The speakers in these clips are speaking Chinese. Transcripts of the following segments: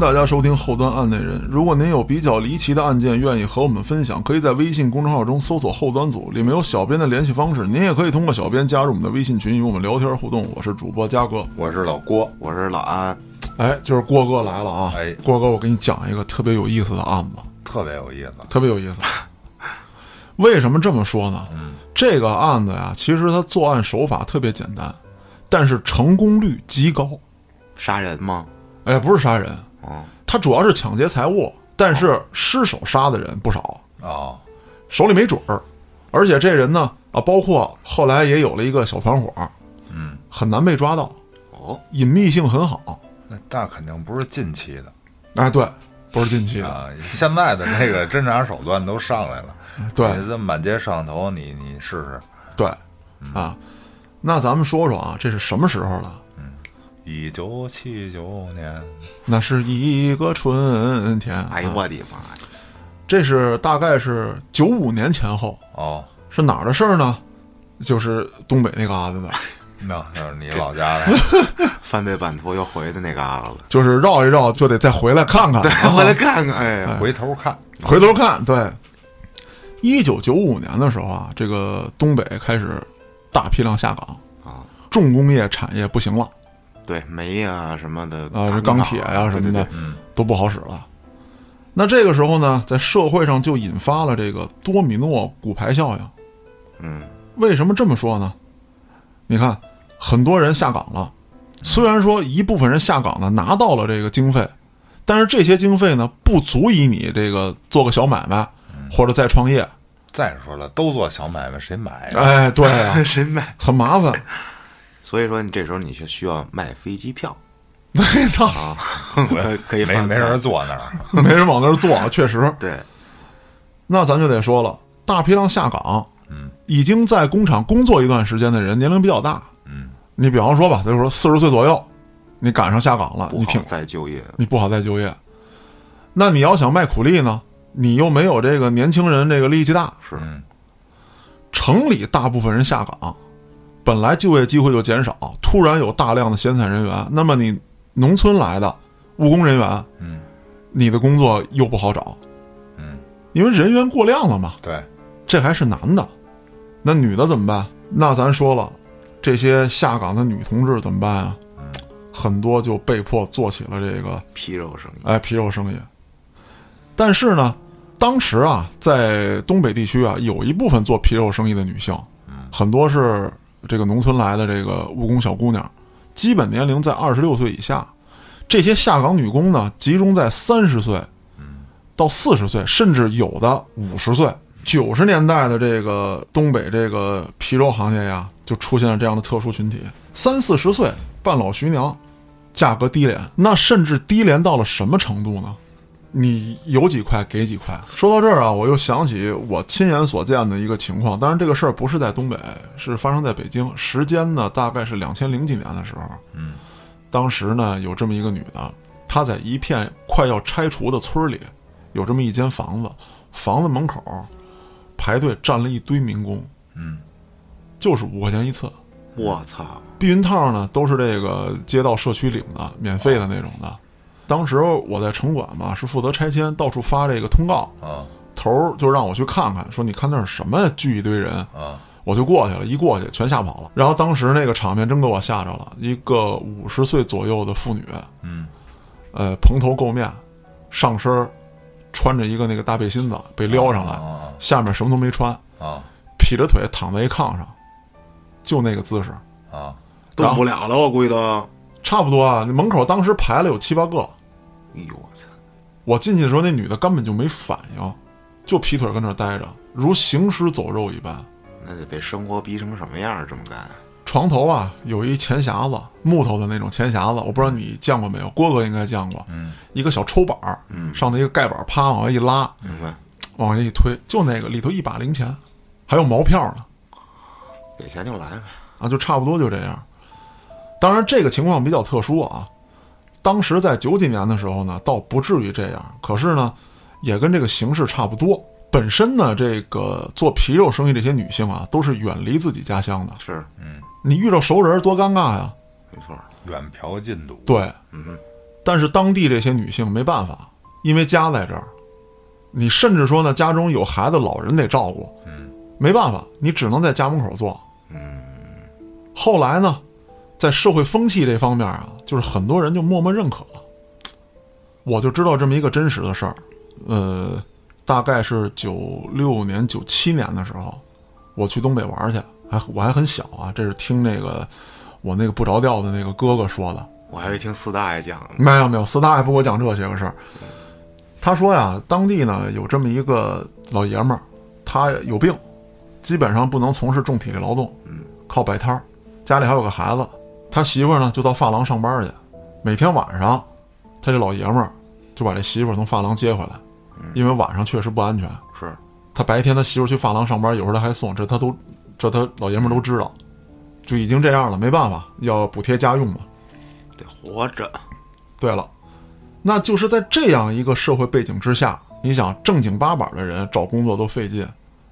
大家收听后端案内人。如果您有比较离奇的案件，愿意和我们分享，可以在微信公众号中搜索“后端组”，里面有小编的联系方式。您也可以通过小编加入我们的微信群，与我们聊天互动。我是主播嘉哥，我是老郭，我是老安。哎，就是郭哥来了啊！哎，郭哥，我给你讲一个特别有意思的案子，特别有意思，特别有意思。为什么这么说呢？嗯，这个案子呀，其实它作案手法特别简单，但是成功率极高。杀人吗？哎，不是杀人，哦，他主要是抢劫财物，但是失手杀的人不少，啊，手里没准儿。而且这人呢，啊，包括后来也有了一个小团伙，嗯，很难被抓到，哦，隐秘性很好。那那肯定不是近期的哎，对，不是近期的，啊，现在的那个 侦查手段都上来了，对这满街摄像头，你你试试，对，啊，那咱们说说啊，这是什么时候了？一九七九年，那是一个春天。哎呦啊。我的妈呀！这是大概是九五年前后，哦，是哪儿的事儿呢？就是东北那嘎子的，那那是你老家的，犯罪版图又回的那嘎达了，就是绕一绕就得再回来看看，对回来看看。哎呀，回头看，回头看。对，一九九五年的时候啊，这个东北开始大批量下岗，啊，重工业产业不行了对煤呀什么的啊，这钢铁呀、什么的都不好使了。那这个时候呢，在社会上就引发了这个多米诺骨牌效应。嗯，为什么这么说呢？你看，很多人下岗了，虽然说一部分人下岗呢拿到了这个经费，但是这些经费呢不足以你这个做个小买卖或者再创业。再说了，都做小买卖，谁买呀？哎，对啊，谁买？很麻烦。所以说你这时候你就需要卖飞机票 我操，啊，可以可以没没人坐那儿，没人往那儿坐，确实。对，那咱就得说了，大批量下岗，嗯，已经在工厂工作一段时间的人，年龄比较大。嗯，你比方说吧，就是说四十岁左右，你赶上下岗了，不好你挺再就业。你不好再就业。那你要想卖苦力呢，你又没有这个年轻人这个力气大。是嗯城里大部分人下岗，本来就业机会就减少，突然有大量的闲散人员，那么你农村来的务工人员，嗯你的工作又不好找，嗯，因为人员过量了嘛。对，这还是男的，那女的怎么办？那咱说了，这些下岗的女同志怎么办啊？很多就被迫做起了这个皮肉生意，哎皮肉生意。但是呢，当时啊，在东北地区啊，有一部分做皮肉生意的女性，很多是这个农村来的这个务工小姑娘，基本年龄在二十六岁以下。这些下岗女工呢，集中在三十岁到四十岁，甚至有的五十岁。九十年代的这个东北这个皮肉行业呀，就出现了这样的特殊群体，三四十岁半老徐娘，价格低廉，那甚至低廉到了什么程度呢？你有几块给几块。说到这儿啊，我又想起我亲眼所见的一个情况，当然这个事儿不是在东北，是发生在北京，时间呢大概是两千零几年的时候。嗯，当时呢有这么一个女的，她在一片快要拆除的村里，有这么一间房子，房子门口排队站了一堆民工，嗯，就是五块钱一次。我操！避孕套呢，都是这个街道社区领的，免费的那种的。当时我在城管嘛，是负责拆迁，到处发这个通告，啊。头儿就让我去看看，说你看那是什么呀，聚一堆人，啊。我就过去了，一过去全吓跑了。然后当时那个场面真给我吓着了，一个五十岁左右的妇女，嗯。呃，蓬头垢面，上身穿着一个那个大背心子被撩上来，啊下面什么都没穿，啊。劈着腿躺在一炕上，就那个姿势，啊。动不了了，我估计都。差不多啊。那门口当时排了有七八个，哎呦我操！我进去的时候，那女的根本就没反应，就劈腿跟那儿待着，如行尸走肉一般。那得被生活逼成什么样儿？这么干？床头啊有一钱匣子，木头的那种钱匣子，我不知道你见过没有，郭哥应该见过。嗯一个小抽板儿，嗯上头一个盖板，啪往外一拉，明白？往下一推，就那个里头一把零钱，还有毛票呢，给钱就来呗。啊，就差不多就这样。当然，这个情况比较特殊啊。当时在九几年的时候呢，倒不至于这样，可是呢，也跟这个形势差不多。本身呢，这个做皮肉生意这些女性啊，都是远离自己家乡的。是，嗯，你遇到熟人多尴尬呀！没错。远嫖近赌，对，嗯，但是当地这些女性没办法，因为家在这儿，你甚至说呢，家中有孩子、老人得照顾，嗯，没办法，你只能在家门口做。嗯，后来呢，在社会风气这方面啊，就是很多人就默默认可了。我就知道这么一个真实的事儿，呃，大概是九六年、九七年的时候，我去东北玩去，还我还很小啊，这是听那个我那个不着调的那个哥哥说的。我还以为听四大爷讲呢。没有没有，四大爷不给我讲这些个事儿。他说呀，当地呢有这么一个老爷们儿，他有病，基本上不能从事重体力劳动，靠摆摊儿，家里还有个孩子。他媳妇儿呢就到发廊上班去，每天晚上，他这老爷们儿就把这媳妇从发廊接回来，因为晚上确实不安全。是，他白天他媳妇去发廊上班，有时候他还送，这他都这他老爷们儿都知道，就已经这样了，没办法，要补贴家用嘛。得活着。对了，那就是在这样一个社会背景之下，你想正经八百的人找工作都费劲，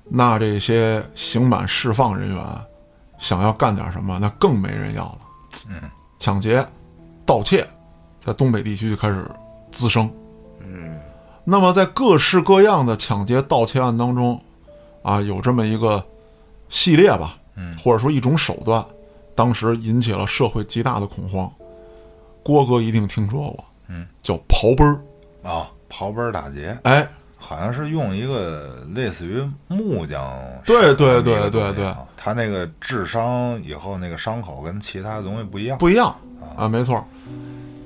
那这些刑满释放人员想要干点什么，那更没人要了。嗯，抢劫、盗窃，在东北地区就开始滋生。嗯，那么在各式各样的抢劫、盗窃案当中，啊，有这么一个系列吧，嗯。或者说一种手段，当时引起了社会极大的恐慌。郭哥一定听说过，嗯，叫刨奔儿。啊，刨奔儿打劫，哎，好像是用一个类似于木匠对对对对对他那个治伤以后那个伤口跟其他东西不一样，不一样啊，没错，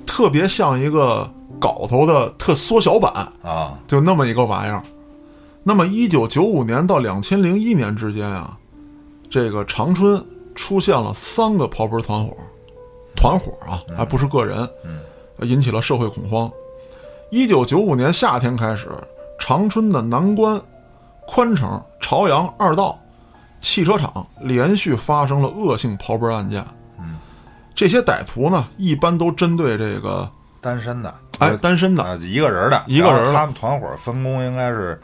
特别像一个镐头的特缩小版，啊，就那么一个玩意儿。那么，一九九五年到两千零一年之间啊，这个长春出现了三个刨奔团伙，团伙啊，还不是个人，嗯。引起了社会恐慌。一九九五年夏天开始，长春的南关、宽城、朝阳二道汽车厂连续发生了恶性刨奔案件。嗯，这些歹徒呢，一般都针对这个单身的，哎单身的，啊，一个人的，一个人的他们团伙分工应该是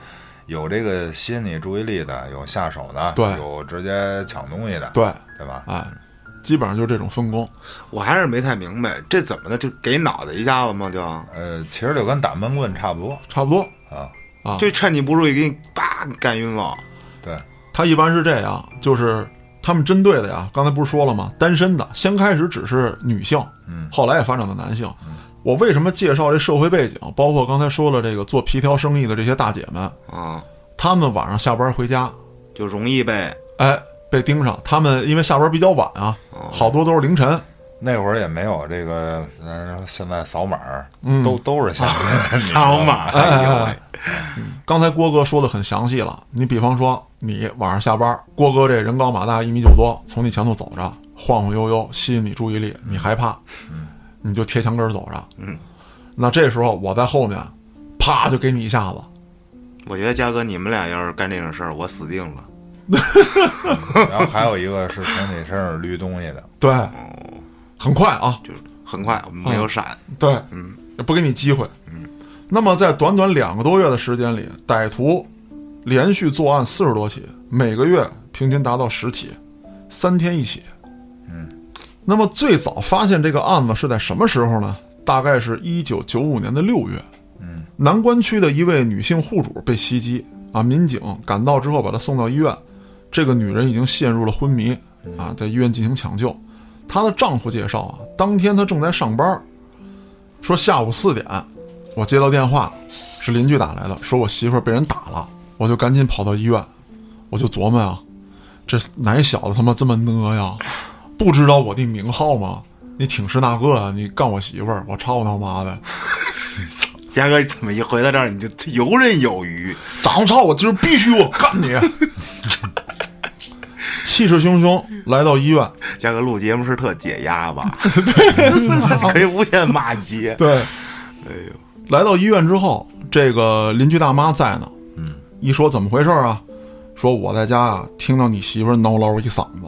有这个吸引你注意力的，有下手的，对有直接抢东西的，对，对吧？哎，基本上就是这种分工。我还是没太明白，这怎么的？就给脑袋一下子吗？就呃，其实就跟打闷棍差不多差不多。啊，啊就趁你不注意给你叭干晕了。对，他一般是这样，就是他们针对的呀，刚才不是说了吗？单身的，先开始只是女性，嗯后来也发展到男性。我为什么介绍这社会背景？包括刚才说了这个做皮条生意的这些大姐们，啊，她们晚上下班回家，就容易被哎，被盯上。她们因为下班比较晚啊，好多都是凌晨。那会儿也没有这个，咱现在扫码嗯都都是现在的扫码。哎呦喂，刚才郭哥说的很详细了，你比方说你晚上下班，郭哥这人高马大，一米九多，从你前头走着，晃晃悠悠，吸引你注意力，你害怕，你就贴墙根走着，嗯，那这时候我在后面，啪就给你一下子，我觉得嘉哥，你们俩要是干这种事儿，我死定了。然后还有一个是从你身上捋东西的，对，很快啊，就是很快没有闪，对，嗯，不给你机会，嗯，那么在短短两个多月的时间里，歹徒连续作案四十多起，每个月平均达到十起，三天一起，嗯，那么最早发现这个案子是在什么时候呢？大概是一九九五年的六月，嗯，南关区的一位女性户主被袭击啊，民警赶到之后把她送到医院，这个女人已经陷入了昏迷啊，在医院进行抢救。她的丈夫介绍啊，当天她正在上班，说下午四点，我接到电话，是邻居打来的，说我媳妇儿被人打了，我就赶紧跑到医院，我就琢磨啊，这哪小子他妈这么呢呀？不知道我的名号吗？你挺是那个啊？你干我媳妇儿，我操他妈的！嘉哥怎么一回到这儿你就游刃有余？长操，我今儿必须我干你！气势汹汹来到医院，嘉哥录节目是特解压吧？对，可以无限骂街。对，哎呦，来到医院之后，这个邻居大妈在呢。嗯，一说怎么回事啊？说我在家啊，听到你媳妇儿挠唠一嗓子，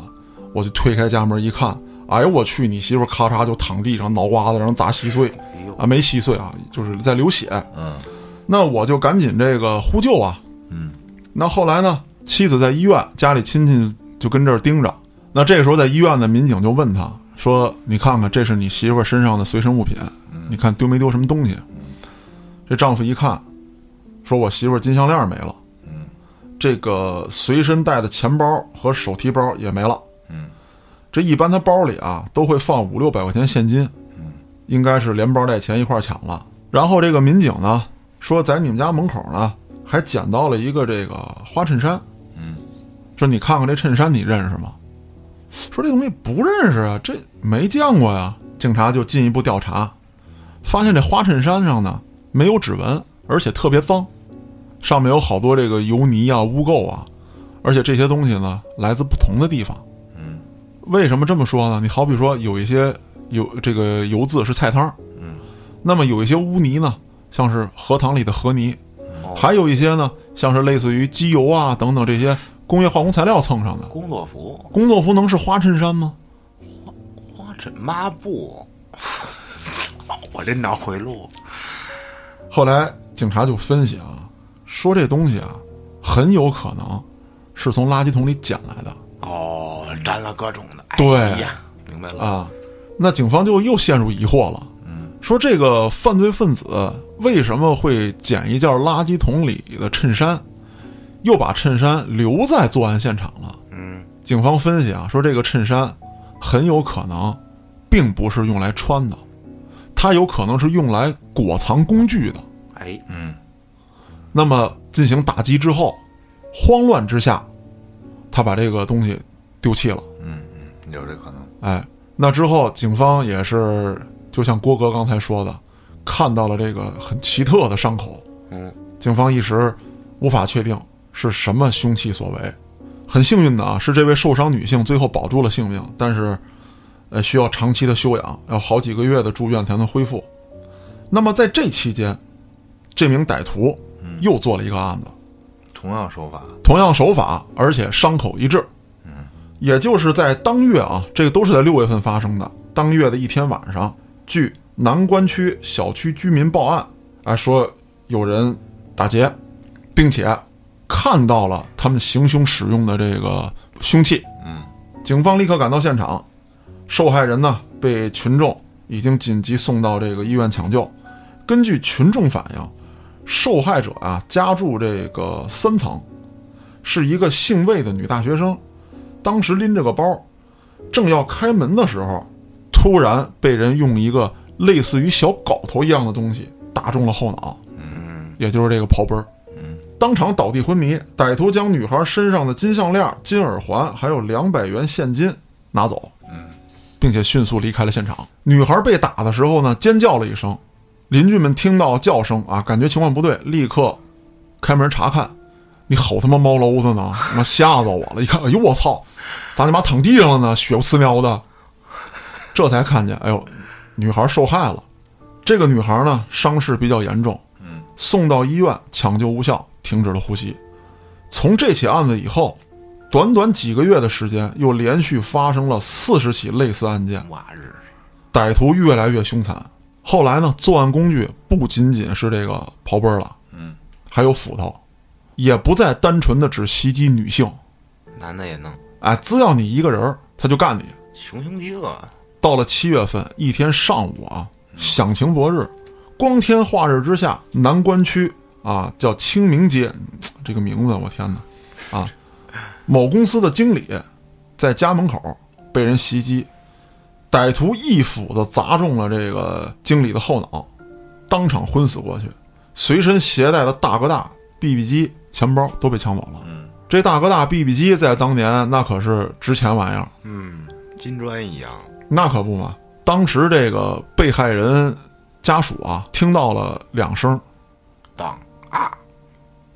我就推开家门一看，哎呦我去，你媳妇咔嚓就躺地上，脑瓜子让人砸稀碎啊，没稀碎啊，就是在流血。嗯那我就赶紧这个呼救啊。嗯，那后来呢，妻子在医院，家里亲戚就跟这儿盯着。那这个时候在医院的民警就问他说：“你看看，这是你媳妇儿身上的随身物品，你看丢没丢什么东西？这丈夫一看，说我媳妇儿金项链没了，嗯，这个随身带的钱包和手提包也没了，嗯，这一般他包里啊都会放五六百块钱现金，嗯，应该是连包带钱一块儿抢了。然后这个民警呢说，在你们家门口呢还捡到了一个这个花衬衫，嗯，说你看看这衬衫，你认识吗？说这东西不认识啊，这没见过呀。警察就进一步调查，发现这花衬衫上呢没有指纹，而且特别脏，上面有好多这个油泥啊、污垢啊，而且这些东西呢来自不同的地方。嗯，为什么这么说呢？你好比说有一些有这个油渍是菜汤，嗯，那么有一些污泥呢，像是荷塘里的河泥，哦还有一些呢，像是类似于机油啊等等这些工业化工材料蹭上的。工作服、工作服能是花衬衫吗？花花衬、抹布，我这脑回路，后来警察就分析啊，说这东西啊，很有可能是从垃圾桶里捡来的。哦，沾了各种的，哎对。呀，明白了，啊。那警方就又陷入疑惑了，说这个犯罪分子为什么会捡一件垃圾桶里的衬衫，又把衬衫留在作案现场了？嗯，警方分析啊，说这个衬衫很有可能并不是用来穿的，它有可能是用来裹藏工具的。哎，嗯，那么进行打击之后，慌乱之下，他把这个东西丢弃了。嗯，嗯，有这可能。哎，那之后警方也是，就像郭哥刚才说的，看到了这个很奇特的伤口，嗯，警方一时无法确定是什么凶器所为。很幸运的啊，是这位受伤女性最后保住了性命，但是，呃，需要长期的休养，要好几个月的住院才能恢复。那么在这期间，这名歹徒又做了一个案子，同样手法，同样手法，而且伤口一致。也就是在当月啊，这个都是在六月份发生的。当月的一天晚上，据南关区小区居民报案，啊，说有人打劫，并且看到了他们行凶使用的这个凶器。嗯，警方立刻赶到现场，受害人呢被群众已经紧急送到这个医院抢救。根据群众反映，受害者啊家住这个三层，是一个姓魏的女大学生。当时拎着个包，正要开门的时候，突然被人用一个类似于小镐头一样的东西打中了后脑，嗯，也就是这个刨崩儿，当场倒地昏迷。歹徒将女孩身上的金项链、金耳环还有两百元现金拿走，嗯，并且迅速离开了现场。女孩被打的时候呢，尖叫了一声，邻居们听到叫声啊，感觉情况不对，立刻开门查看。你吼他妈猫篓子呢？他妈吓着我了！一看，哎呦我操，咋你妈躺地上了呢？血不呲喵的。这才看见，哎呦，女孩受害了。这个女孩呢，伤势比较严重，嗯，送到医院抢救无效，停止了呼吸。从这起案子以后，短短几个月的时间，又连续发生了四十起类似案件，哇日，歹徒越来越凶残。后来呢，作案工具不仅仅是这个刨崩了，嗯，还有斧头，也不再单纯的只袭击女性，男的也能，哎，只要你一个人，他就干你。穷凶极恶，到了七月份，一天上午啊，响晴博日，光天化日之下，南关区啊叫清明街，嗯这个名字我天哪，啊，某公司的经理在家门口被人袭击，歹徒一斧子砸中了这个经理的后脑，当场昏死过去，随身携带的大哥大、BB 机、钱包都被抢走了。嗯，这大哥大、BB 机在当年那可是值钱玩意儿。嗯，金砖一样，那可不嘛！当时这个被害人家属啊，听到了两声，当啊，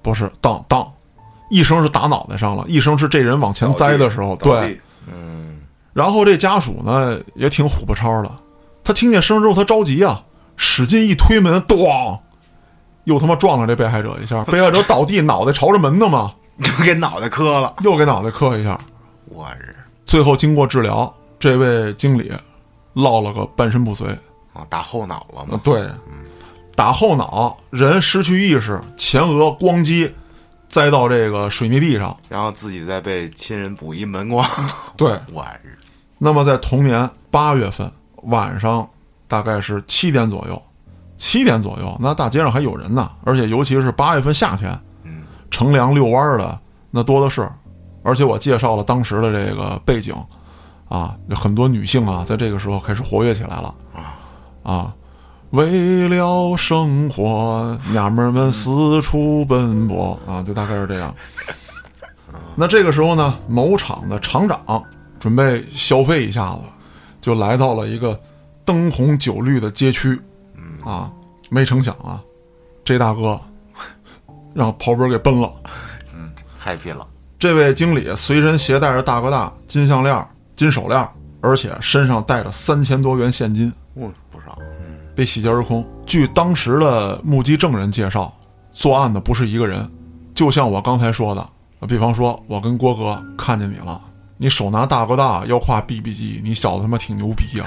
不是当当，一声是打脑袋上了，一声是这人往前栽的时候，对。嗯，然后这家属呢也挺虎不超的，他听见声之后他着急啊，使劲一推门，咣，又他妈撞了这被害者一下，被害者倒地，脑袋朝着门的嘛，就给脑袋磕了，又给脑袋磕一下。我日，最后经过治疗，这位经理落了个半身不遂。啊，打后脑了啊嘛，，对，打后脑，人失去意识，前额咣击，栽到这个水泥地上。然后自己再被亲人补一门光，对，我日，那么在同年八月份晚上大概是七点左右。七点左右，那大街上还有人呢，而且尤其是八月份夏天，嗯，乘凉遛弯儿的那多的是。而且我介绍了当时的这个背景，啊，很多女性啊，在这个时候开始活跃起来了，啊，为了生活，娘们儿们四处奔波。啊，就大概是这样。那这个时候呢，某厂的厂长准备消费一下子，就来到了一个灯红酒绿的街区，啊，没成想啊，这大哥让跑本给奔了。嗯 happy 了，这位经理随身携带着大哥大、金项链、金手链，而且身上带着三千多元现金，嗯，不少，被洗劫而空。据当时的目击证人介绍，作案的不是一个人，就像我刚才说的，比方说，我跟郭哥看见你了，你手拿大哥大，腰挎 BB 机，你小子他妈挺牛逼呀、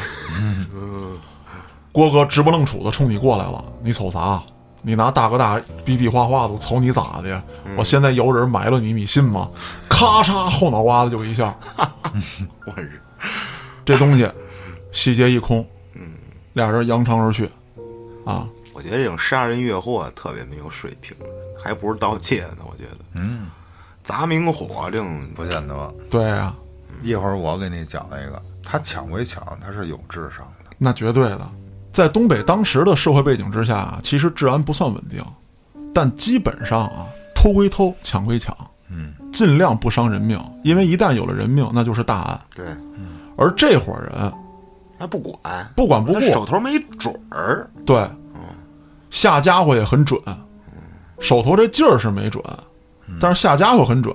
郭哥直不愣杵的冲你过来了，你瞅啥？你拿大哥大比比划划的，我瞅你咋的呀？我现在摇人埋了你，你信吗？咔嚓，后脑瓜子就一下，我日这东西洗劫一空，俩人扬长而去，啊，我觉得这种杀人越货特别没有水平，还不如盗窃呢。我觉得，嗯，砸明火这种不见得。对啊、一会儿我给你讲一个，他抢归抢，他是有智商的。那绝对的。在东北当时的社会背景之下啊，其实治安不算稳定，但基本上啊，偷归偷，抢归抢，嗯，尽量不伤人命，因为一旦有了人命，那就是大案。对，而这伙人他不管，不管不顾，手头没准儿，对，下家伙也很准，手头这劲儿是没准，但是下家伙很准，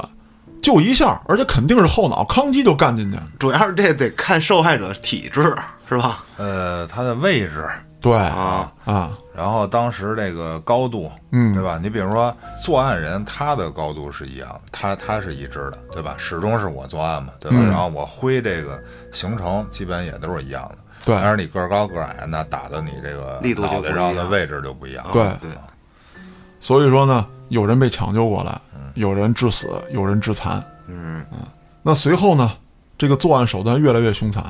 就一下，而且肯定是后脑康熙就干进去。主要是这得看受害者体质，是吧？呃，他的位置，对啊，啊，然后当时这个高度，嗯对吧？你比如说作案人，他的高度是一样，他他是一致的，对吧？始终是我作案嘛，对吧？嗯然后我挥这个行程基本也都是一样的。对但是你个儿高个儿矮，那打的你这个力度就脑袋不一样上的位置就不一样。对对，所以说呢，有人被抢救过来，有人致死，有人致残。嗯，那随后呢，这个作案手段越来越凶残。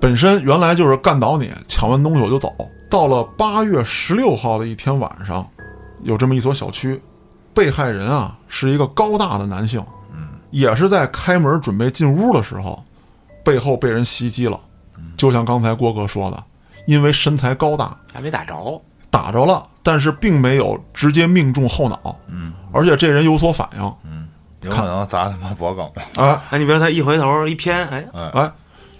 本身原来就是干倒你，抢完东西我就走。到了八月十六号的一天晚上，有这么一所小区，被害人啊是一个高大的男性，嗯，也是在开门准备进屋的时候，背后被人袭击了。就像刚才郭哥说的，因为身材高大，还没打着，打着了，但是并没有直接命中后脑，嗯，而且这人有所反应，有可能砸他妈脖梗。哎哎，你比如他一回头一偏，哎，哎，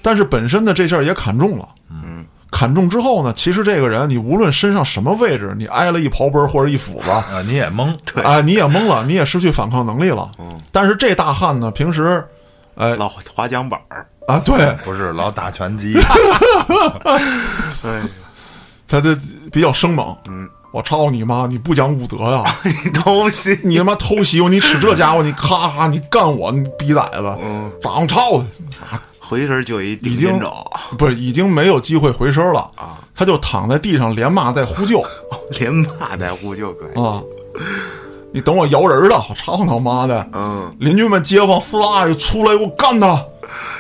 但是本身的这下也砍中了，嗯，砍中之后呢，其实这个人你无论身上什么位置，你挨了一刨奔或者一斧子，啊，你也懵。对啊，你也懵了，你也失去反抗能力了。嗯，但是这大汉呢，平时，哎老滑桨板儿，啊，对不是老打拳击，哎，他这比较生猛。嗯，我操你妈！你不讲武德呀！你 偷袭，你他妈偷袭我！你使这家伙，你咔咔，你干我，你逼崽子！嗯，当操的！回身就一顶已经，不是，已经没有机会回身了啊！他就躺在地上连骂带呼救连骂带呼救可以，啊！你等我摇人儿的，我操他妈的！嗯，邻居们、街坊四大爷出来给我干他！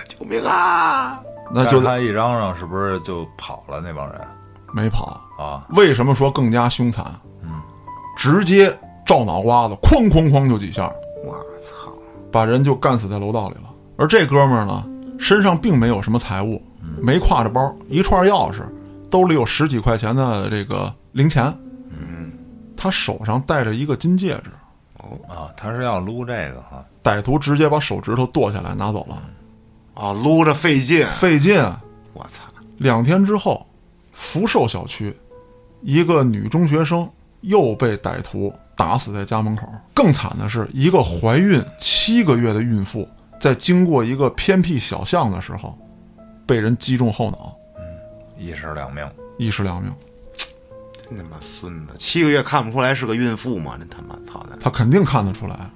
救命啊！那就他一嚷嚷，是不是就跑了？那帮人没跑。啊，为什么说更加凶残？嗯，直接照脑瓜子，哐哐哐就几下，我操，把人就干死在楼道里了。而这哥们儿呢，身上并没有什么财物，没挎着包，一串钥匙，兜里有十几块钱的这个零钱。嗯，他手上戴着一个金戒指，哦啊，他是要撸这个哈，歹徒直接把手指头剁下来拿走了，啊，撸着费劲，费劲。我操，两天之后，福寿小区一个女中学生又被歹徒打死在家门口。更惨的是，一个怀孕七个月的孕妇在经过一个偏僻小巷的时候，被人击中后脑，一尸两命。一尸两命。真他妈孙子，七个月看不出来是个孕妇吗？这他妈操蛋，他肯定看得出来。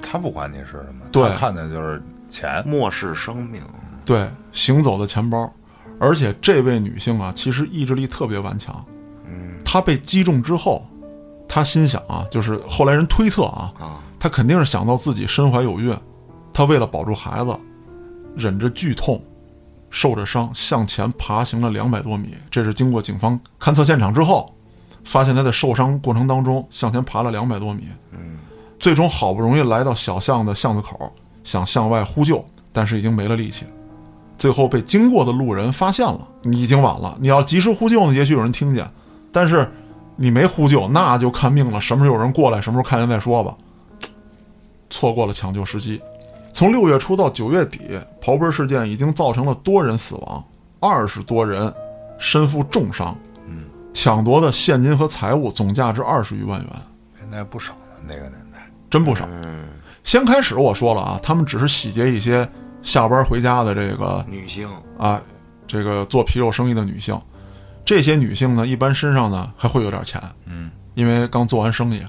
他不管你是什么，对他看的就是钱。漠视生命，对，行走的钱包，而且这位女性啊，其实意志力特别顽强。嗯她被击中之后，她心想啊，就是后来人推测啊，啊，她肯定是想到自己身怀有孕，她为了保住孩子，忍着剧痛，受着伤向前爬行了两百多米。这是经过警方勘测现场之后，发现他在受伤过程当中向前爬了两百多米。嗯，最终好不容易来到小巷的巷子口，想向外呼救，但是已经没了力气。最后被经过的路人发现了，你已经晚了。你要及时呼救呢，也许有人听见，但是你没呼救，那就看命了。什么时候有人过来，什么时候看见再说吧。错过了抢救时机。从六月初到九月底，刨根事件已经造成了多人死亡，二十多人身负重伤。嗯，抢夺的现金和财物总价值二十余万元，现在不少呢，那个年代。真不少。嗯，先开始我说了啊，他们只是洗劫一些下班回家的这个女性啊，这个做皮肉生意的女性。这些女性呢，一般身上呢还会有点钱，嗯，因为刚做完生意。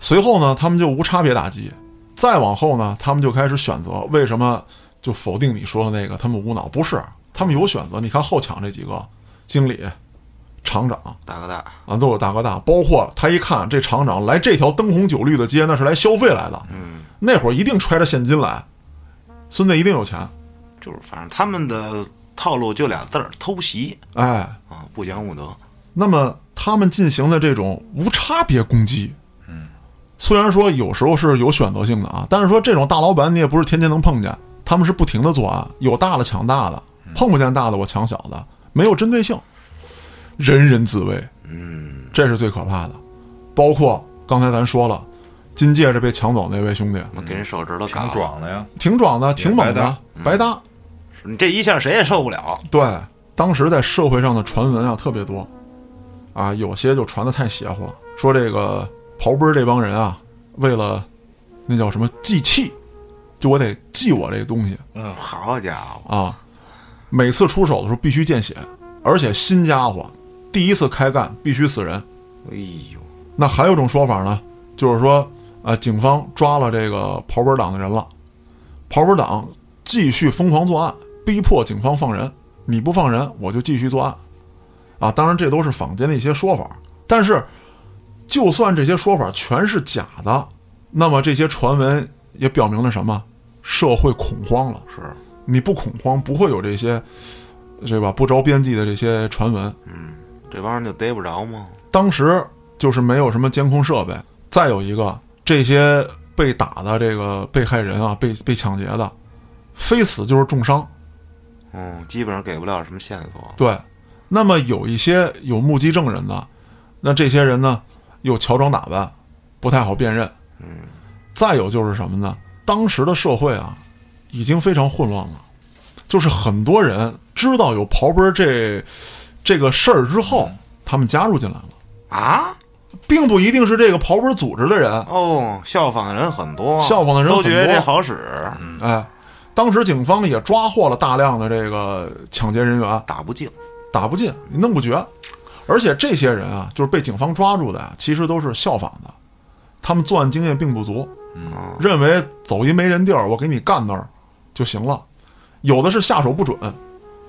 随后呢，他们就无差别打击。再往后呢，他们就开始选择。为什么就否定你说的那个？他们无脑不是，他们有选择。你看后抢这几个经理、厂长大哥大，啊，都有大哥大。包括他一看这厂长来这条灯红酒绿的街，那是来消费来的。嗯，那会儿一定揣着现金来，孙子一定有钱。就是反正他们的套路就俩字儿：偷袭哎，啊，不讲武德。那么他们进行的这种无差别攻击，嗯，虽然说有时候是有选择性的啊，但是说这种大老板你也不是天天能碰见，他们是不停的作案，有大的抢大的，碰不见大的我抢小的，没有针对性，人人自危，嗯，这是最可怕的。包括刚才咱说了，金戒指被抢走那位兄弟，我给人手指头挺嘎了，壮的呀。挺壮的，挺猛的白搭，白搭。你这一下谁也受不了。对，当时在社会上的传闻啊特别多，啊，有些就传的太邪乎了，说这个刨根儿这帮人啊，为了那叫什么祭器，就我得祭我这东西嗯，好家伙，啊，每次出手的时候必须见血，而且新家伙第一次开干必须死人。哎呦，那还有一种说法呢，就是说，啊，警方抓了这个刨根党的人了，刨根党继续疯狂作案，逼迫警方放人。你不放人，我就继续作案。啊，当然这都是坊间的一些说法，但是就算这些说法全是假的，那么这些传闻也表明了什么？社会恐慌了。是，你不恐慌，不会有这些，对吧不着边际的这些传闻。嗯，这帮人就逮不着吗？当时就是没有什么监控设备，再有一个，这些被打的这个被害人啊，被被抢劫的，非死就是重伤。嗯，基本上给不了什么线索。对，那么有一些有目击证人的，那这些人呢又乔装打扮，不太好辨认。嗯，再有就是什么呢？当时的社会啊，已经非常混乱了，就是很多人知道有刨根这这个事儿之后，他们加入进来了。啊？并不一定是这个刨根组织的人，哦，效仿的人很多，效仿的人都很多觉得这好使，哎，当时警方也抓获了大量的这个抢劫人员，打不进。打不进，你弄不绝。而且这些人啊，就是被警方抓住的呀，其实都是效仿的，他们作案经验并不足，嗯，认为走一没人地儿，我给你干那儿就行了。有的是下手不准，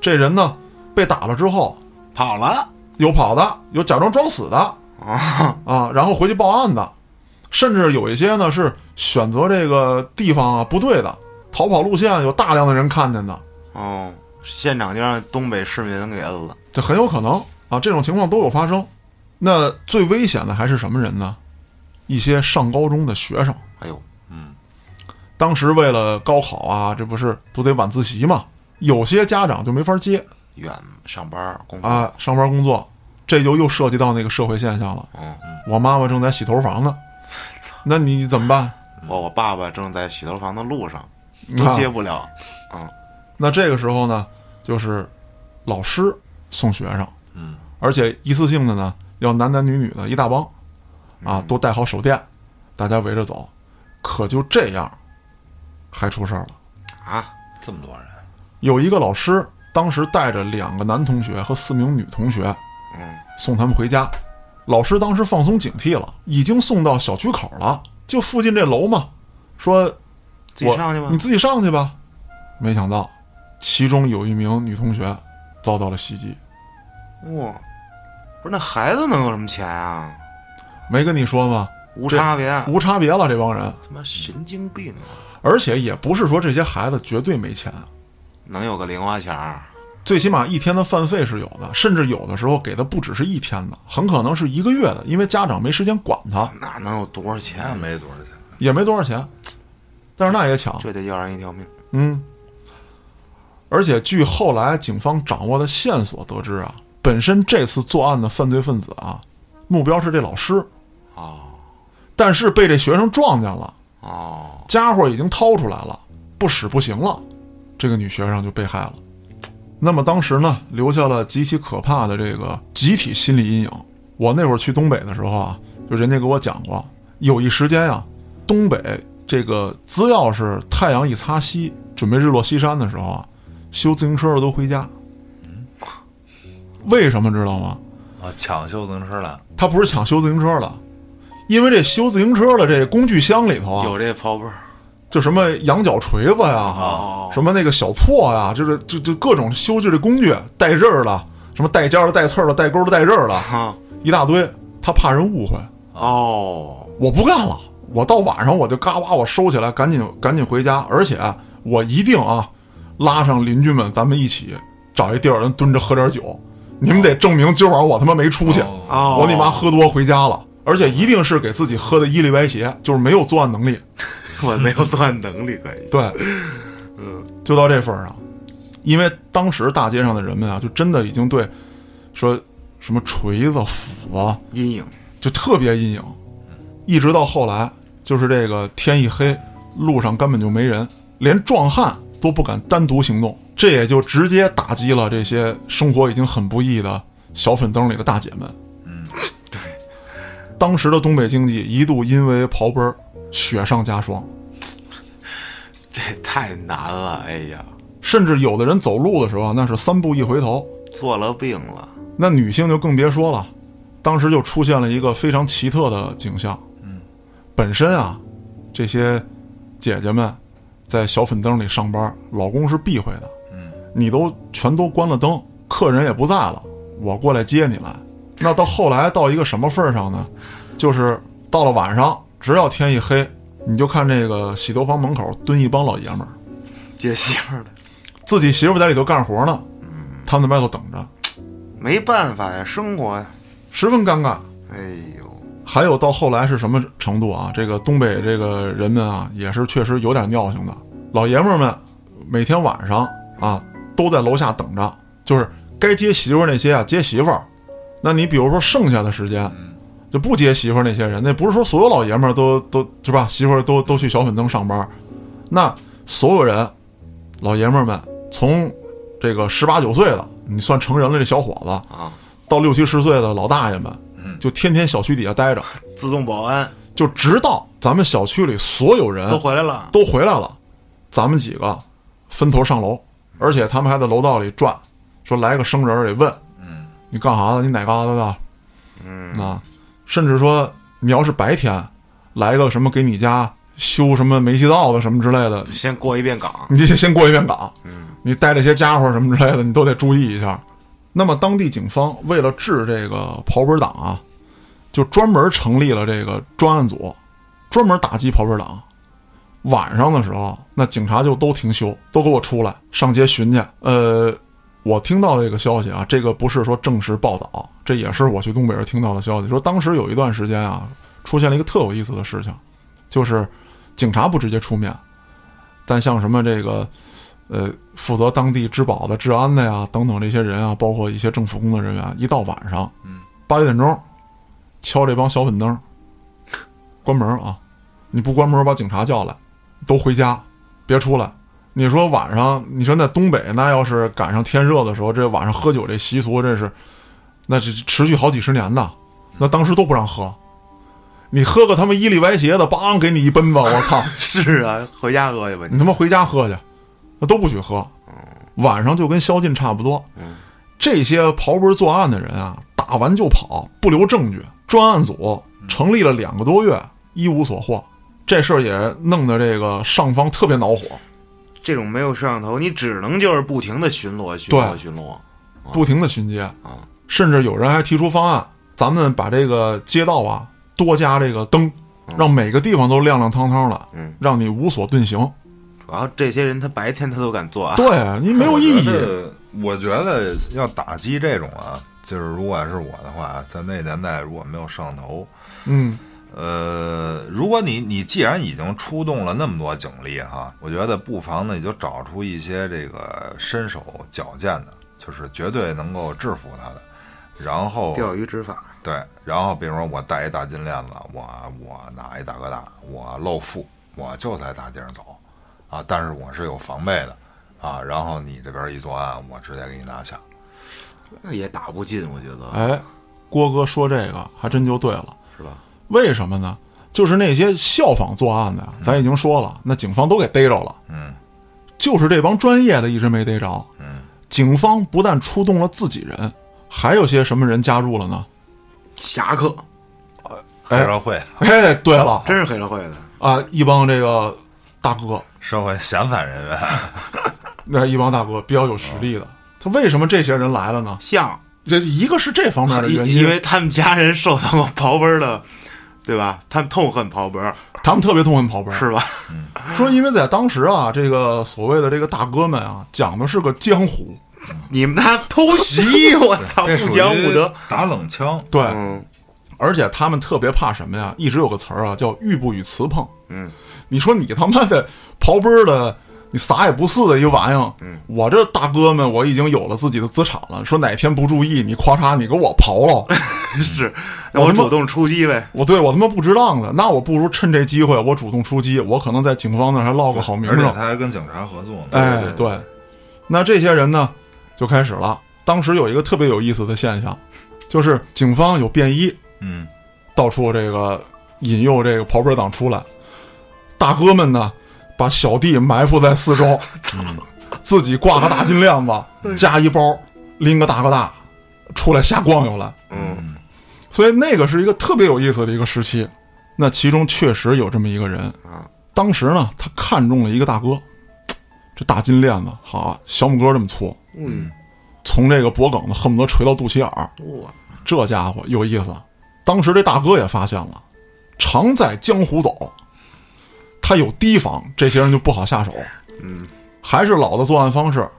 这人呢被打了之后跑了有跑的，有假装装死的啊！啊，然后回去报案的，甚至有一些呢是选择这个地方啊不对的，逃跑路线有大量的人看见的，哦，现场就让东北市民给摁了。这很有可能啊，这种情况都有发生。那最危险的还是什么人呢？一些上高中的学生，哎呦，当时为了高考啊，这不是都得晚自习嘛？有些家长就没法接远上班工作，啊，上班工作，这就又涉及到那个社会现象了。嗯，我妈妈正在洗头房呢，那你怎么办？我我爸爸正在洗头房的路上，接不了。那这个时候呢，就是老师送学生，嗯，而且一次性的呢，要男男女女的一大帮，啊，都带好手电，大家围着走。可就这样，还出事儿了。啊，这么多人，有一个老师当时带着两个男同学和四名女同学嗯，送他们回家，老师当时放松警惕了，已经送到小区口了，就附近这楼嘛，说我自己上去吧你。自己上去吧。没想到，其中有一名女同学遭到了袭击。哇，不是那孩子能有什么钱啊？没跟你说吗？无差别，无差别了，这帮人，他妈神经病啊！而且也不是说这些孩子绝对没钱，能有个零花钱儿，最起码一天的饭费是有的，甚至有的时候给的不只是一天的，很可能是一个月的，因为家长没时间管他，那能有多少钱啊？没多少钱。也没多少钱，但是那也抢。这得要人一条命。嗯，而且据后来警方掌握的线索得知啊，本身这次作案的犯罪分子啊，目标是这老师，哦但是被这学生撞见了，哦，家伙已经掏出来了，不使不行了，这个女学生就被害了。那么当时呢，留下了极其可怕的这个集体心理阴影。我那会儿去东北的时候啊，就人家给我讲过，有一时间呀、东北这个只要是太阳一擦西，准备日落西山的时候啊，修自行车的都回家。为什么知道吗？啊，抢修自行车了，他不是抢修自行车的，因为这修自行车的这工具箱里头啊，有这刨背儿就什么羊角锤子呀，哦。什么那个小锉呀，就是就就各种修这的工具，带刃儿的，什么带尖儿的、带刺儿的、带钩的、带刃儿的，哈。一大堆。他怕人误会，哦，我不干了，我到晚上我就嘎巴我收起来，赶紧赶紧回家，而且我一定啊，拉上邻居们，咱们一起找一地儿，人蹲着喝点酒。你们得证明今晚我他妈没出去，我你妈喝多回家了，而且一定是给自己喝的一里歪斜，就是没有作案能力。我没有作案能力可以。对，就到这份儿上，因为当时大街上的人们啊，就真的已经对说什么锤子、斧子阴影。就特别阴影，一直到后来，就是这个天一黑，路上根本就没人，连壮汉都不敢单独行动，这也就直接打击了这些生活已经很不易的小粉灯里的大姐们。嗯，对，当时的东北经济一度因为刨奔儿雪上加霜。这太难了，哎呀，甚至有的人走路的时候啊，那是三步一回头。做了病了。那女性就更别说了，当时就出现了一个非常奇特的景象。嗯，本身啊，这些姐姐们在小粉灯里上班，老公是避讳的。嗯，你都全都关了灯，客人也不在了，我过来接你来。那到后来到一个什么份儿上呢？就是到了晚上，只要天一黑，你就看这个洗头房门口蹲一帮老爷们儿，接媳妇儿的，自己媳妇在里头干活呢，他们在外头等着，没办法呀，生活呀。十分尴尬。哎呦，还有到后来是什么程度啊？这个东北这个人们啊，也是确实有点尿性的。老爷们儿们每天晚上啊，都在楼下等着，就是该接媳妇儿那些啊接媳妇儿。那你比如说剩下的时间，就不接媳妇儿那些人，那不是说所有老爷们儿都都是吧？媳妇儿都都去小粉灯上班，那所有人老爷们儿们从这个十八九岁的，你算成人了这小伙子啊，到六七十岁的老大爷们，就天天小区底下待着。自动保安就直到咱们小区里所有人都回来了。都回来了，咱们几个分头上楼，而且他们还在楼道里转，说来个生人儿得问，嗯，你干啥的？你哪旮瘩的？嗯，啊，甚至说你要是白天来个什么给你家修什么煤气灶的什么之类的，先过一遍岗，你得先过一遍岗，嗯，你带这些家伙什么之类的，你都得注意一下。那么当地警方为了治这个刨本党啊，就专门成立了这个专案组，专门打击刨本党。晚上的时候，那警察就都停休，都给我出来上街巡去。呃，我听到这个消息啊，这个不是说正式报道，这也是我去东北时听到的消息。说当时有一段时间啊，出现了一个特有意思的事情，就是警察不直接出面，但像什么这个，呃，负责当地治保的、治安的呀等等这些人啊，包括一些政府工作人员，一到晚上，嗯，八九点钟，敲这帮小粉灯，关门啊！你不关门，把警察叫来，都回家，别出来。你说晚上，你说在东北，那要是赶上天热的时候，这晚上喝酒这习俗，这是那是持续好几十年的，那当时都不让喝。你喝个他妈一里歪斜的，梆给你一奔子，我操！是啊，回家喝去吧你他妈回家喝去，那都不许喝。晚上就跟宵禁差不多。这些刨根作案的人啊，打完就跑，不留证据。专案组成立了两个多月，一无所获。这事儿也弄得这个上方特别恼火，这种没有摄像头，你只能就是不停的巡逻、巡逻、对巡逻。不停的巡街啊，甚至有人还提出方案，咱们把这个街道啊多加这个灯，让每个地方都亮亮堂堂的，嗯，让你无所遁形。主要这些人他白天他都敢做啊，对啊，你没有意义。我觉得要打击这种啊，就是如果是我的话，在那年代如果没有摄像头，嗯，呃，如果你你既然已经出动了那么多警力哈，我觉得不妨呢，你就找出一些这个身手矫健的，就是绝对能够制服他的，然后钓鱼执法，对，然后比如说我戴一大金链子，我我拿一大哥大，我露腹，我就在大街上走，啊，但是我是有防备的，啊，然后你这边一作案，我直接给你拿下。那也打不进，我觉得哎，郭哥说这个还真就对了，是吧？为什么呢？就是那些效仿作案的呀，咱已经说了，那警方都给逮着了，嗯就是这帮专业的一直没逮着。嗯，警方不但出动了自己人，还有些什么人加入了呢？侠客黑社会，哎，对了真是黑社会的，啊，一帮这个大哥，社会闲散人员，那一帮大哥比较有实力的，他为什么这些人来了呢？像这一个是这方面的原因，因因为他们家人受到过刨根儿的，对吧？他们痛恨刨根儿，他们特别痛恨刨根儿，是吧？说因为在当时啊，这个所谓的这个大哥们啊，讲的是个江湖，你们他偷袭，我操，不讲武德。打冷枪。对，嗯，而且他们特别怕什么呀？一直有个词儿啊，叫玉不与瓷碰。嗯，你说你他妈的刨根儿的，你啥也不是的一个玩意儿。嗯，我这大哥们我已经有了自己的资产了，说哪天不注意，你咔嚓你给我刨了，是，那我主动出击呗。我对我他妈不值当的，那我不如趁这机会我主动出击，我可能在警方那儿还落个好名声。而且他还跟警察合作呢。哎，对对，那这些人呢就开始了。当时有一个特别有意思的现象，就是警方有便衣，嗯，到处这个引诱这个刨根党出来。大哥们呢，把小弟埋伏在四周，自己挂个大金链子，加一包，拎个大哥大，出来瞎逛悠了。嗯，所以那个是一个特别有意思的一个时期。那其中确实有这么一个人。啊，当时呢，他看中了一个大哥，这大金链子，好，小拇哥这么粗，嗯，从这个脖梗子恨不得垂到肚脐眼儿，哇，这家伙有意思。当时这大哥也发现了，常在江湖走，他有提防，这些人就不好下手。嗯，还是老的作案方式。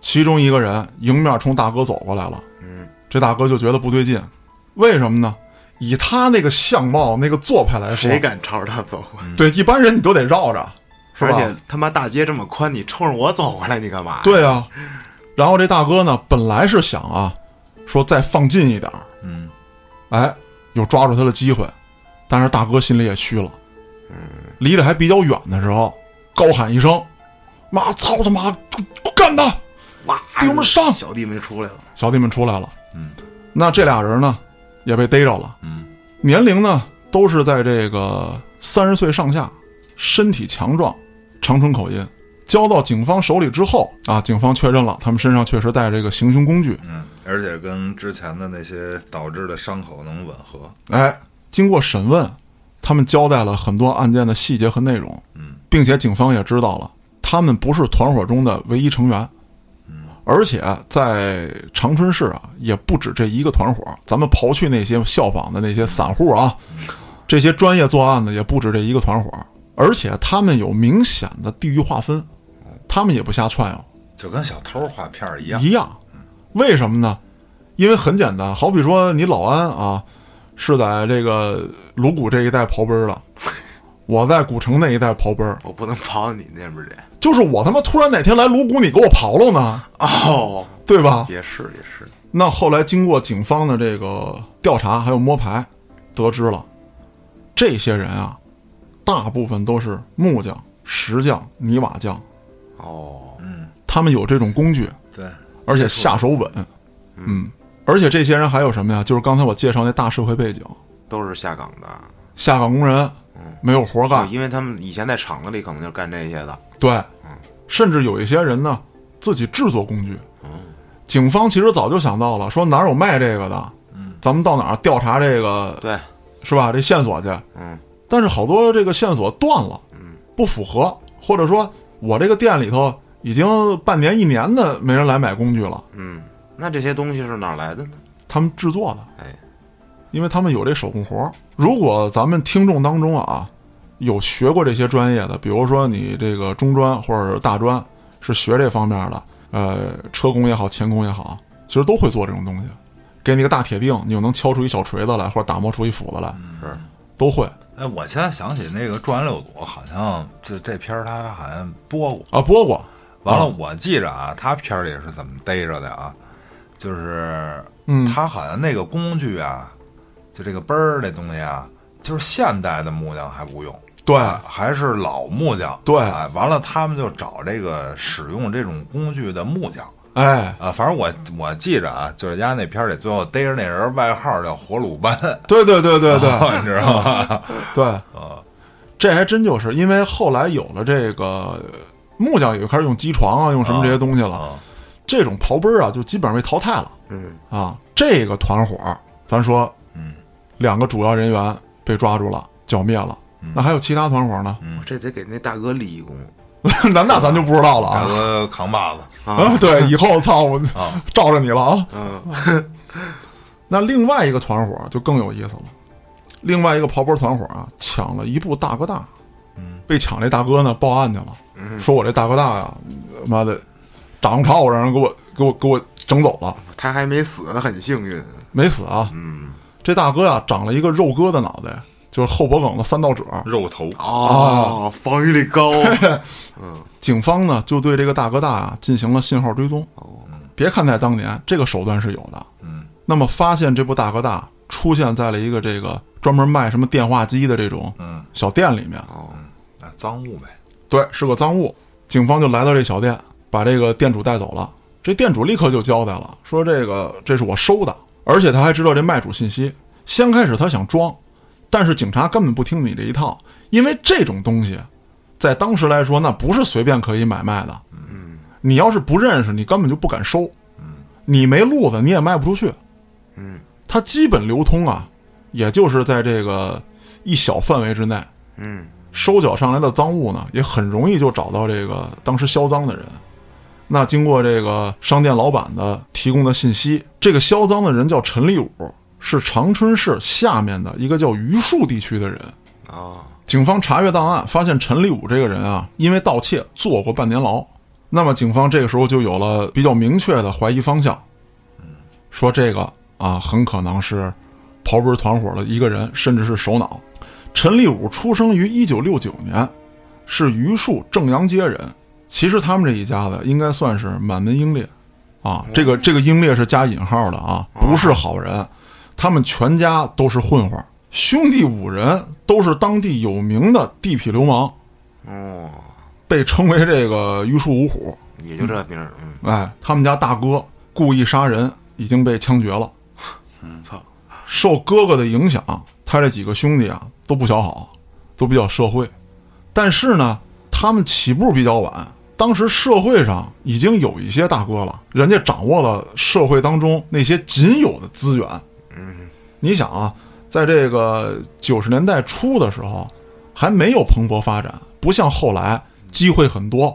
其中一个人迎面冲大哥走过来了，嗯，这大哥就觉得不对劲，为什么呢？以他那个相貌、那个做派来说，谁敢朝着他走过？对一般人你都得绕着，是吧？而且他妈大街这么宽，你冲着我走过来，你干嘛？，对啊。然后这大哥呢，本来是想啊，说再放近一点儿，嗯，哎，有抓住他的机会，但是大哥心里也虚了，离得还比较远的时候，高喊一声：“妈操他妈，干他！”哇，弟兄们上！小弟们出来了，小弟们出来了，嗯，那这俩人呢也被逮着了，嗯，年龄呢都是在这个三十岁上下，身体强壮，长春口音。交到警方手里之后啊，警方确认了他们身上确实带这个行凶工具，嗯，而且跟之前的那些导致的伤口能吻合。哎，经过审问，他们交代了很多案件的细节和内容，嗯，并且警方也知道了，他们不是团伙中的唯一成员，嗯，而且在长春市啊，也不止这一个团伙。咱们刨去那些效仿的那些散户啊，这些专业作案的也不止这一个团伙，而且他们有明显的地域划分，他们也不瞎串悠，就跟小偷画片儿一样。一样。为什么呢？因为很简单，好比说你老安啊，是在这个鲁谷这一带刨根儿的，我在古城那一带刨根儿，我不能刨你那边去。就是我他妈突然哪天来鲁谷，你给我刨了呢，哦，对吧？也是也是，那后来经过警方的这个调查还有摸排，得知了，这些人啊，大部分都是木匠、石匠、泥瓦匠，哦，嗯他们有这种工具，对，而且下手稳。嗯，而且这些人还有什么呀？就是刚才我介绍那大社会背景，都是下岗的，下岗工人，没有活干，因为他们以前在厂子里可能就干这些的。对，甚至有一些人呢自己制作工具。警方其实早就想到了，说哪儿有卖这个的，咱们到哪儿调查这个对，是吧？这线索去，嗯，但是好多这个线索断了，嗯，不符合，或者说我这个店里头已经半年一年的没人来买工具了，嗯，那这些东西是哪儿来的呢？他们制作的，哎，因为他们有这手工活儿。如果咱们听众当中啊，有学过这些专业的，比如说你这个中专或者是大专是学这方面的，呃，车工也好，钳工也好，其实都会做这种东西。给你个大铁锭，你就能敲出一小锤子来，或者打磨出一斧子来，是都会哎，我现在想起那个《状元六组》，好像这这片儿他好像播过。啊。播过，完了，啊我记着啊，他片儿里是怎么逮着的啊？就是，嗯他好像那个工具啊，就这个奔儿这东西啊，就是现代的木匠还不用，对啊还是老木匠。对哎，完了他们就找这个使用这种工具的木匠哎，啊。反正我我记着啊，就是人家那片儿里最后逮着那人外号叫火鲁班，对对对对对 你知道吗？对，啊，这还真就是因为后来有了这个木匠，也就开始用机床啊，用什么这些东西了。啊这种刨奔儿啊，就基本上被淘汰了。嗯，啊。这个团伙儿，咱说，嗯，两个主要人员被抓住了，剿灭了。那还有其他团伙呢？嗯。我这得给那大哥立一功。那那咱就不知道了啊。大啊。哥扛把子。啊，对，以后操，我啊，罩着你了啊。嗯，那另外一个团伙就更有意思了，另外一个刨奔团伙啊，抢了一部大哥大，嗯，被抢这大哥呢报案去了，说我这大哥大呀，妈的，掌朝让人给我给我给我整走了，他还没死，他很幸运。没死啊。嗯，这大哥呀，长了一个肉疙瘩脑袋，就是后脖梗子三道褶。肉头啊，防御力高。嗯警方呢就对这个大哥大啊进行了信号追踪。哦别看在当年，这个手段是有的。嗯，那么发现这部大哥大出现在了一个这个专门卖什么电话机的这种嗯，小店里面。哦，啊，赃物呗。对，是个赃物。警方就来到这小店，把这个店主带走了。这店主立刻就交代了，说这个这是我收的，而且他还知道这卖主信息。先开始他想装，但是警察根本不听你这一套，因为这种东西，在当时来说那不是随便可以买卖的。嗯，你要是不认识，你根本就不敢收。嗯，你没路子，你也卖不出去。嗯，它基本流通啊，也就是在这个一小范围之内。嗯，收缴上来的赃物呢，也很容易就找到这个当时销赃的人。那经过这个商店老板的提供的信息，这个销赃的人叫陈立武，是长春市下面的一个叫榆树地区的人。啊，警方查阅档案，发现陈立武这个人啊，因为盗窃坐过半年牢。那么警方这个时候就有了比较明确的怀疑方向，说这个啊很可能是刨根团伙的一个人，甚至是首脑。陈立武出生于一九六九年，是榆树正阳街人。其实他们这一家子应该算是满门英烈，啊，这个这个英烈是加引号的啊，不是好人。他们全家都是混混，兄弟五人都是当地有名的地痞流氓，哦，被称为这个榆树五虎。也就这名儿。嗯，哎，他们家大哥故意杀人，已经被枪决了。操，受哥哥的影响，他这几个兄弟啊都不小好，都比较社会。但是呢，他们起步比较晚，当时社会上已经有一些大哥了，人家掌握了社会当中那些仅有的资源。嗯，你想啊，在这个九十年代初的时候，还没有蓬勃发展，不像后来机会很多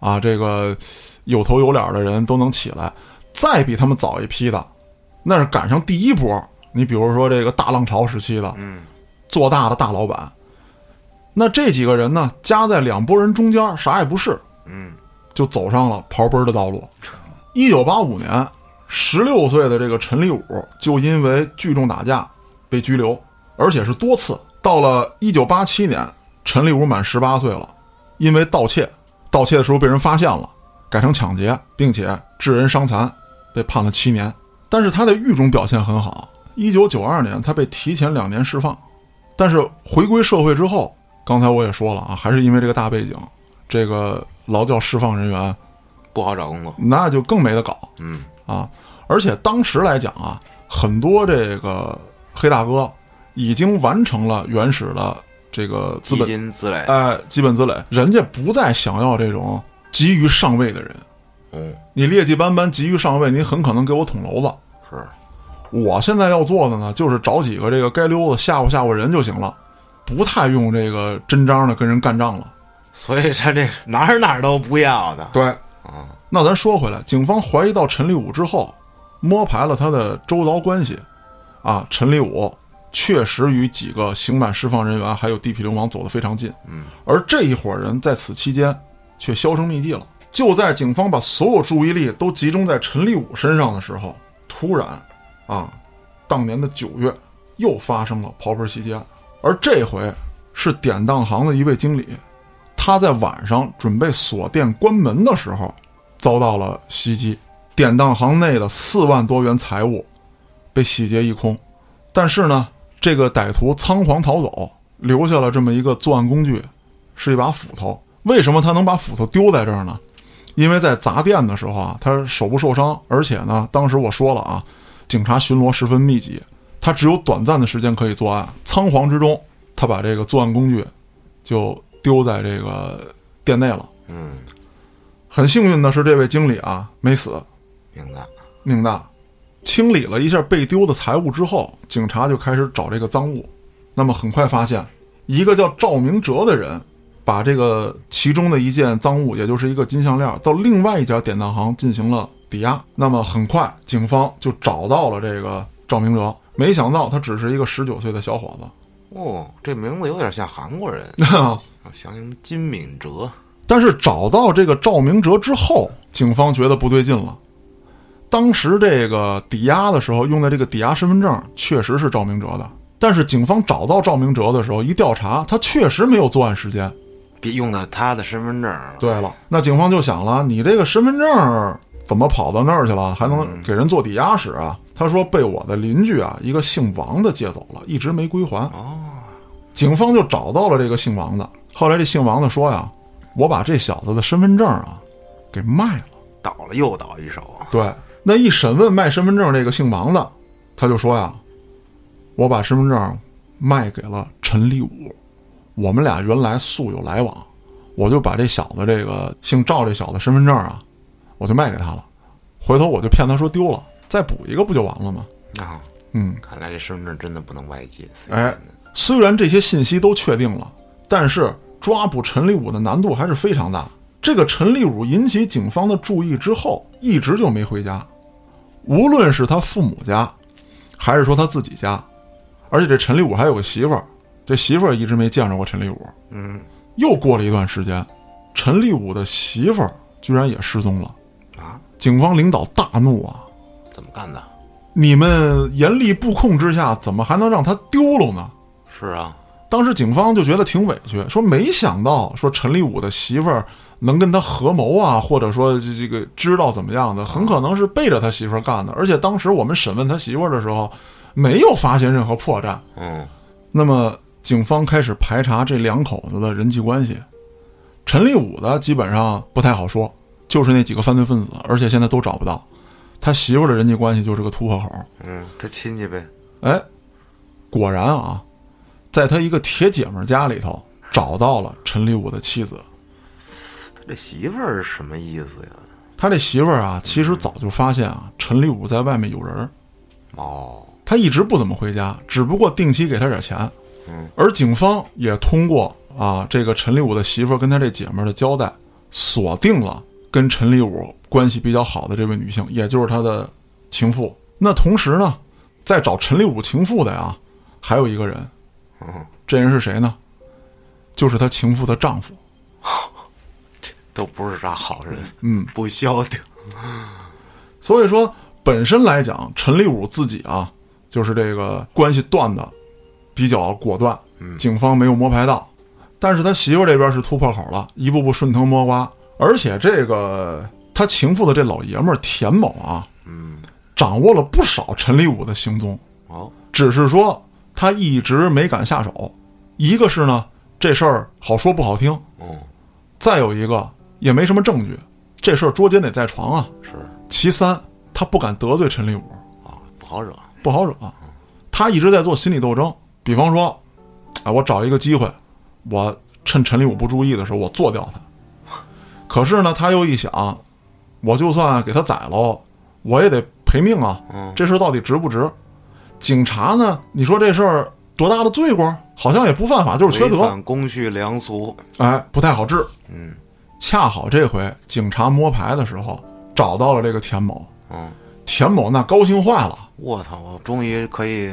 啊，这个有头有脸的人都能起来。再比他们早一批的，那是赶上第一波。你比如说这个大浪潮时期的，嗯，做大的大老板，那这几个人呢，夹在两拨人中间，啥也不是，嗯，就走上了刨奔儿的道路。一九八五年，十六岁的这个陈立武就因为聚众打架被拘留，而且是多次。到了一九八七年，陈立武满十八岁了，因为盗窃，盗窃的时候被人发现了，改成抢劫，并且致人伤残，被判了七年。但是他的狱中表现很好，一九九二年他被提前两年释放。但是回归社会之后，刚才我也说了啊，还是因为这个大背景，这个劳教释放人员不好找工作。那就更没得搞嗯，啊！而且当时来讲啊，很多这个黑大哥已经完成了原始的这个资基本金积累。哎基本积累，人家不再想要这种急于上位的人。嗯，你劣迹斑斑、急于上位，你很可能给我捅娄子。是，我现在要做的呢，就是找几个这个街溜子吓唬吓唬人就行了，不太用这个真章的跟人干仗了。所以他这哪儿哪儿都不要的。对，啊，那咱说回来，警方怀疑到陈立武之后，摸排了他的周遭关系，啊，陈立武确实与几个刑满释放人员还有地痞流氓走得非常近。嗯，而这一伙人在此期间却销声匿迹了。就在警方把所有注意力都集中在陈立武身上的时候，突然，啊，当年的九月又发生了刨盆袭击案，而这回是典当行的一位经理，他在晚上准备锁店关门的时候，遭到了袭击，典当行内的四万多元财物被洗劫一空。但是呢，这个歹徒仓皇逃走，留下了这么一个作案工具，是一把斧头。为什么他能把斧头丢在这儿呢？因为在砸店的时候啊，他手部受伤，而且呢，当时我说了啊，警察巡逻十分密集，他只有短暂的时间可以作案。仓皇之中，他把这个作案工具就丢在这个店内了。嗯，很幸运的是，这位经理啊没死，命大。命大。清理了一下被丢的财物之后，警察就开始找这个赃物。那么很快发现，一个叫赵明哲的人，把这个其中的一件赃物，也就是一个金项链，到另外一家典当行进行了抵押。那么很快，警方就找到了这个赵明哲。没想到他只是一个十九岁的小伙子。哦，这名字有点像韩国人，啊像什么金敏哲。但是找到这个赵明哲之后，警方觉得不对劲了。当时这个抵押的时候用的这个抵押身份证确实是赵明哲的，但是警方找到赵明哲的时候一调查，他确实没有作案时间。别用的他的身份证。对了，那警方就想了，你这个身份证怎么跑到那儿去了，还能给人做抵押使啊？他说被我的邻居啊，一个姓王的借走了，一直没归还。哦，警方就找到了这个姓王的。后来这姓王的说呀，我把这小子的身份证啊给卖了。倒了又倒一手。对，那一审问卖身份证这个姓王的，他就说呀，我把身份证卖给了陈立武，我们俩原来素有来往，我就把这小子这个姓赵这小子身份证啊，我就卖给他了，回头我就骗他说丢了，再补一个不就完了吗？啊，嗯，看来这身份证真的不能外借。随哎，虽然这些信息都确定了，但是抓捕陈立武的难度还是非常大。这个陈立武引起警方的注意之后，一直就没回家，无论是他父母家，还是说他自己家，而且这陈立武还有个媳妇儿，这媳妇儿一直没见着过陈立武。嗯又过了一段时间，陈立武的媳妇儿居然也失踪了。啊，警方领导大怒啊！怎么干的？你们严厉布控之下，怎么还能让他丢了呢？是啊，当时警方就觉得挺委屈，说没想到说陈立武的媳妇儿能跟他合谋啊，或者说这这个知道怎么样的，很可能是背着他媳妇儿干的。而且当时我们审问他媳妇儿的时候，没有发现任何破绽。嗯那么警方开始排查这两口子的人际关系。陈立武的基本上不太好说，就是那几个犯罪分子，而且现在都找不到。他媳妇的人际关系就是个突破口。嗯，他亲戚呗。哎，果然啊，在他一个铁姐们家里头找到了陈立武的妻子。他这媳妇儿是什么意思呀？他这媳妇儿啊，其实早就发现啊，陈立武在外面有人儿，哦，他一直不怎么回家，只不过定期给他点钱。嗯，而警方也通过啊这个陈立武的媳妇儿跟他这姐们儿的交代，锁定了跟陈立武关系比较好的这位女性，也就是他的情妇。那同时呢，在找陈立武情妇的呀，还有一个人，嗯，这人是谁呢？就是他情妇的丈夫。都不是啥好人，嗯，不消停。所以说，本身来讲，陈立武自己啊，就是这个关系断的比较果断，警方没有摸排到。但是他媳妇这边是突破口了，一步步顺藤摸瓜，而且这个他情妇的这老爷们儿田某啊，嗯，掌握了不少陈立武的行踪，哦，只是说他一直没敢下手。一个是呢，这事儿好说不好听；哦，再有一个也没什么证据，这事儿捉奸得在床啊。是其三，他不敢得罪陈立武，啊，不好惹。不好惹。他一直在做心理斗争，比方说，啊，我找一个机会，我趁陈立武不注意的时候，我做掉他。可是呢，他又一想，我就算给他宰喽，我也得赔命啊。嗯这事儿到底值不值？警察呢？你说这事儿多大的罪过？好像也不犯法，就是缺德，违反公序良俗。哎，不太好治。嗯恰好这回警察摸排的时候找到了这个田某，嗯田某那高兴坏了。我操！我终于可以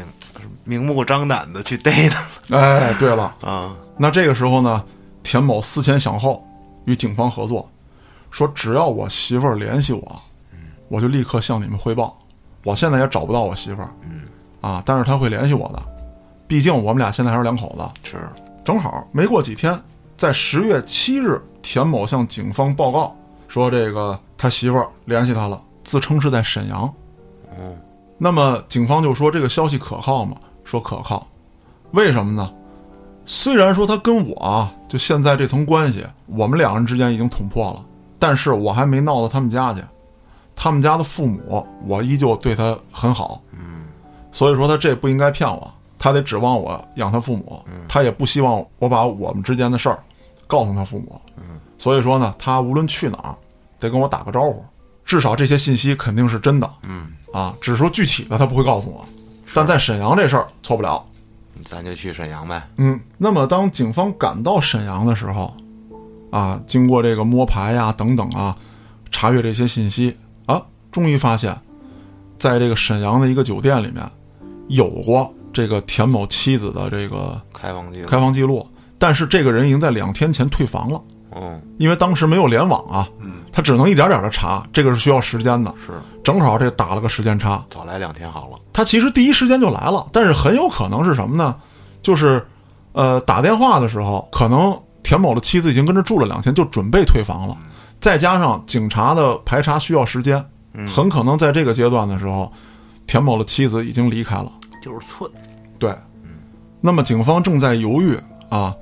明目张胆的去逮他了哎，对了，啊！那这个时候呢，田某思前想后，与警方合作，说只要我媳妇儿联系我，我就立刻向你们汇报。我现在也找不到我媳妇儿，啊，但是他会联系我的，毕竟我们俩现在还是两口子。是正好没过几天，在十月七日，田某向警方报告说，这个他媳妇儿联系他了，自称是在沈阳。嗯，那么警方就说这个消息可靠吗？说可靠，为什么呢？虽然说他跟我啊，就现在这层关系，我们两人之间已经捅破了，但是我还没闹到他们家去。他们家的父母，我依旧对他很好。嗯，所以说他这不应该骗我，他得指望我养他父母，他也不希望我把我们之间的事儿告诉他父母。嗯，所以说呢，他无论去哪儿，得跟我打个招呼，至少这些信息肯定是真的。嗯，啊，只是说具体的他不会告诉我，但在沈阳这事儿错不了。咱就去沈阳呗。嗯，那么当警方赶到沈阳的时候，啊，经过这个摸排呀等等啊，查阅这些信息啊，终于发现，在这个沈阳的一个酒店里面，有过这个田某妻子的这个开房记录。开房记录，但是这个人已经在两天前退房了，嗯，因为当时没有联网啊，他只能一点点的查，这个是需要时间的，是。正好这打了个时间差，早来两天好了。他其实第一时间就来了，但是很有可能是什么呢？就是，呃，打电话的时候，可能田某的妻子已经跟着住了两天，就准备退房了，再加上警察的排查需要时间，很可能在这个阶段的时候，田某的妻子已经离开了。就是寸。对，那么警方正在犹豫啊，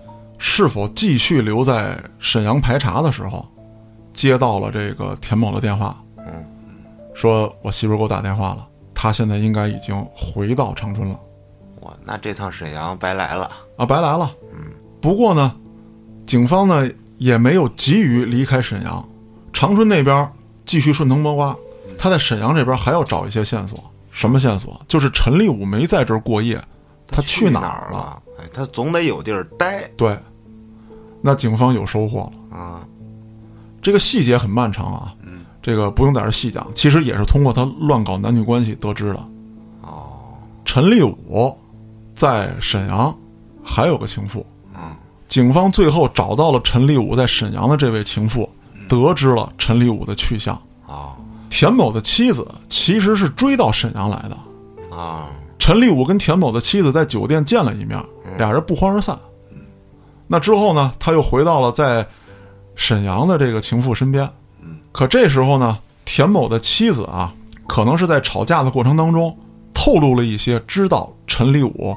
是否继续留在沈阳排查的时候，接到了这个田某的电话，嗯，说我媳妇给我打电话了，她现在应该已经回到长春了。哇那这趟沈阳白来了。啊，白来了。嗯，不过呢，警方呢也没有急于离开沈阳，长春那边继续顺藤摸瓜，他在沈阳这边还要找一些线索。什么线索？就是陈立武没在这儿过夜，他去哪儿了？了？哎，他总得有地儿待对，那警方有收获了。啊。这个细节很漫长啊，这个不用在这细讲，其实也是通过他乱搞男女关系得知的。哦，陈立武在沈阳还有个情妇，嗯，警方最后找到了陈立武在沈阳的这位情妇，得知了陈立武的去向。哦，田某的妻子其实是追到沈阳来的，啊，陈立武跟田某的妻子在酒店见了一面，俩人不欢而散。那之后呢，他又回到了在沈阳的这个情妇身边。可这时候呢，田某的妻子啊，可能是在吵架的过程当中透露了一些知道陈立武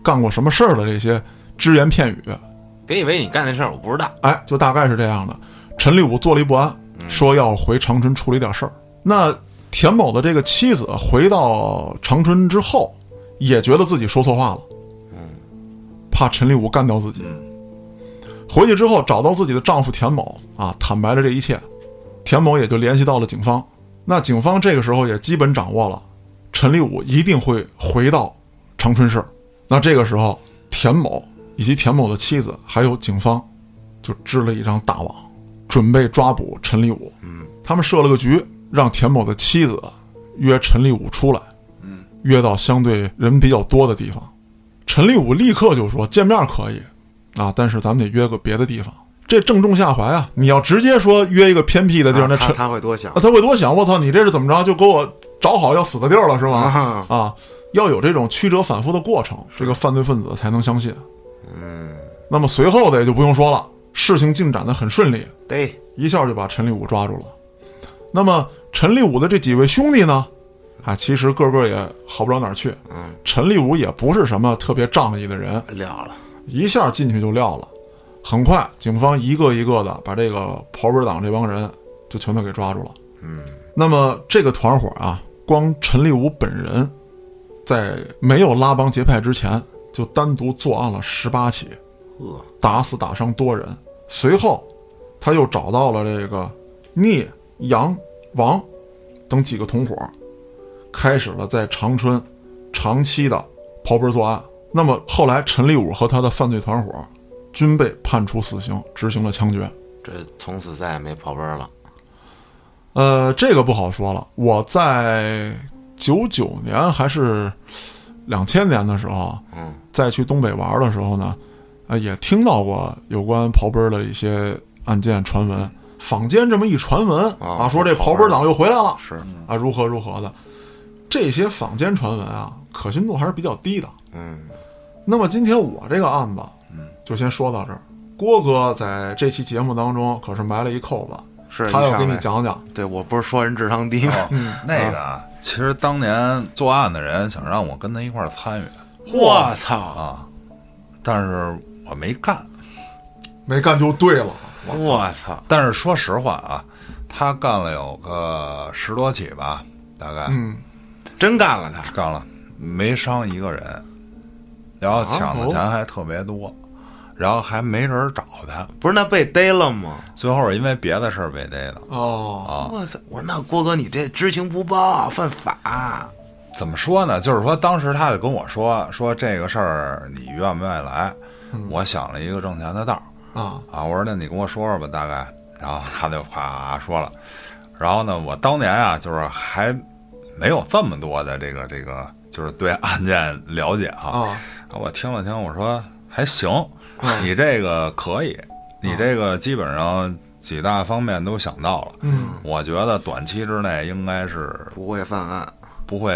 干过什么事儿的这些只言片语。别以为你干的事儿我不知道。哎，就大概是这样的。陈立武坐立不安，说要回长春处理点事儿。那田某的这个妻子回到长春之后，也觉得自己说错话了，嗯怕陈立武干掉自己。回去之后找到自己的丈夫田某啊，坦白了这一切，田某也就联系到了警方。那警方这个时候也基本掌握了，陈立武一定会回到长春市。那这个时候，田某以及田某的妻子还有警方，就织了一张大网，准备抓捕陈立武。嗯，他们设了个局，让田某的妻子约陈立武出来，嗯，约到相对人比较多的地方。陈立武立刻就说见面可以，啊，但是咱们得约个别的地方。这正中下怀啊！你要直接说约一个偏僻的地儿，那他他会多想啊，他会多想，我操，你这是怎么着？就给我找好要死的地儿了是吗？啊？啊，要有这种曲折反复的过程，这个犯罪分子才能相信。嗯，那么随后的也就不用说了，事情进展的很顺利，对，一下就把陈立武抓住了。那么陈立武的这几位兄弟呢？啊，其实个个也好不了哪儿去。嗯，陈立武也不是什么特别仗义的人，撂了。一下进去就撂了。很快，警方一个一个的把这个刨根党这帮人就全都给抓住了。嗯，那么这个团伙啊，光陈立武本人，在没有拉帮结派之前，就单独作案了十八起，打死打伤多人。随后，他又找到了这个聂、杨、王等几个同伙，开始了在长春长期的刨根作案。那么后来，陈立武和他的犯罪团伙均被判处死刑，执行了枪决。这从此再也没跑奔了。呃，这个不好说了。我在九九年还是两千年的时候，嗯，再去东北玩的时候呢，呃，也听到过有关刨根儿的一些案件传闻，坊间这么一传闻啊啊，说这刨根党又回来了是，啊，如何如何的，这些坊间传闻啊，可信度还是比较低的。嗯，那么今天我这个案子，嗯，就先说到这儿。郭哥在这期节目当中可是埋了一扣子，是他要给你讲讲。对我不是说人智商低吗？嗯，那个啊，其实当年作案的人想让我跟他一块儿参与 我操！啊，但是我没干。没干就对了，我操！但是说实话啊，他干了有个十多起吧，大概、嗯，真干了他！干了，没伤一个人，然后抢的钱还特别多，然后还没人找他，不是那被逮了吗？最后是因为别的事儿被逮的。哦，我操！我说那郭哥，你这知情不报，犯法。怎么说呢？就是说，当时他就跟我说说这个事儿，你愿不愿意来？我想了一个挣钱的道儿啊，啊，我说那你跟我说说吧，大概。然后他就啪说了，然后呢，我当年啊，就是还没有这么多的这个这个，就是对案件了解哈。啊我听了听，我说还行，你这个可以，你这个基本上几大方面都想到了。嗯，我觉得短期之内应该是不会犯案。不会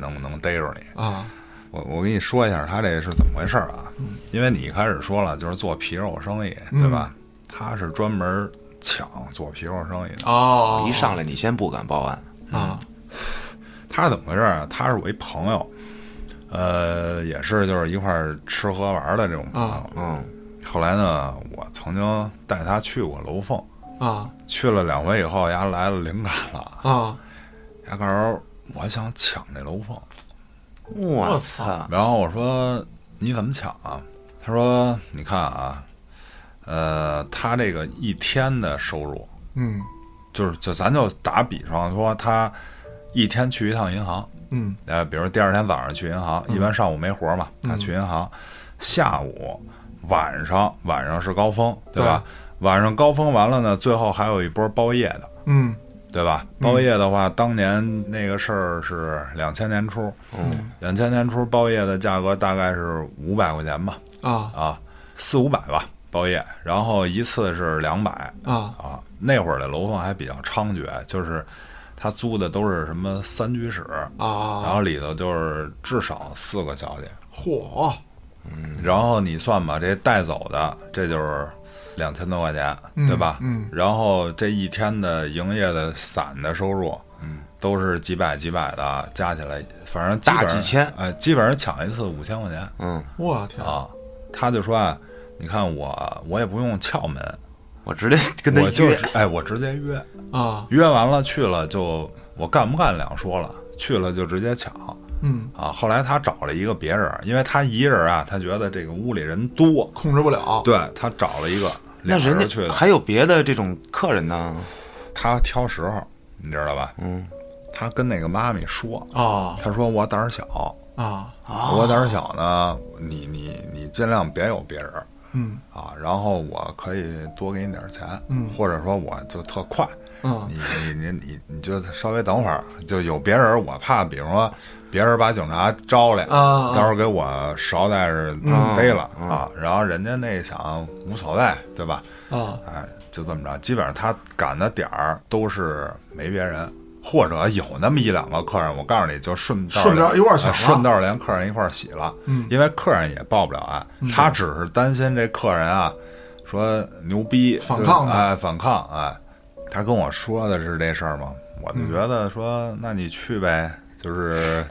能能逮着你。啊，我我跟你说一下他这是怎么回事啊？因为你一开始说了，就是做皮肉生意，对吧？他是专门抢做皮肉生意的。哦，一上来你先不敢报案，啊，他是怎么回事啊？他是我一朋友，呃，也是就是一块儿吃喝玩儿的这种朋友。啊嗯，后来呢，我曾经带他去过楼凤，啊去了两回以后，丫来了灵感了，啊，丫告诉我想抢这楼凤。我操操！然后我说你怎么抢啊？他说你看啊，呃，他这个一天的收入，嗯就是就咱就打比方说，他一天去一趟银行，嗯。呃，比如第二天早上去银行，一般上午没活嘛，他去银行，下午、晚上晚上是高峰，对。吧？晚上高峰完了呢，最后还有一波包夜的，嗯。对吧？包夜的话，当年那个事儿是两千年初，嗯，两千年初包夜的价格大概是五百块钱吧，啊。啊，四五百吧包夜，然后一次是两百啊。啊。那会儿的楼房还比较猖獗，就是他租的都是什么三居室啊，然啊，后里头就是至少四个小姐，嚯，嗯然后你算吧，这带走的这就是两千多块钱，对吧？嗯然后这一天的营业的散的收入，嗯，都是几百几百的，加起来反正大几千哎，基本上抢一次五千块钱嗯，我天，啊。他就说啊，你看我我也不用撬门，我直接跟他我就哎，我直接约，啊，约完了去了就我干不干两说了，去了就直接抢。嗯，啊，后来他找了一个别人，因为他一人啊，他觉得这个屋里人多，控制不了，对他找了一个，那人家去的，家还有别的这种客人呢。他挑时候，你知道吧？嗯，他跟那个妈咪说，啊。他说我胆儿小，啊，我胆儿小呢，你你你尽量别有别人嗯。啊，然后我可以多给你点钱，嗯。或者说我就特快，嗯。你你你你你就稍微等会儿，就有别人，我怕比如说别人把警察招来，啊到时候给我捎带着逮了啊，然后人家那想无所谓，对吧？啊。哎，就这么着，基本上他赶的点儿都是没别人，或者有那么一两个客人，我告诉你就顺道顺道一块儿抢了哎顺道连客人一块儿洗了，嗯因为客人也报不了案，他只是担心这客人啊说牛逼反抗哎，反抗哎，他跟我说的是这事儿嘛，我就觉得说那你去呗，就是。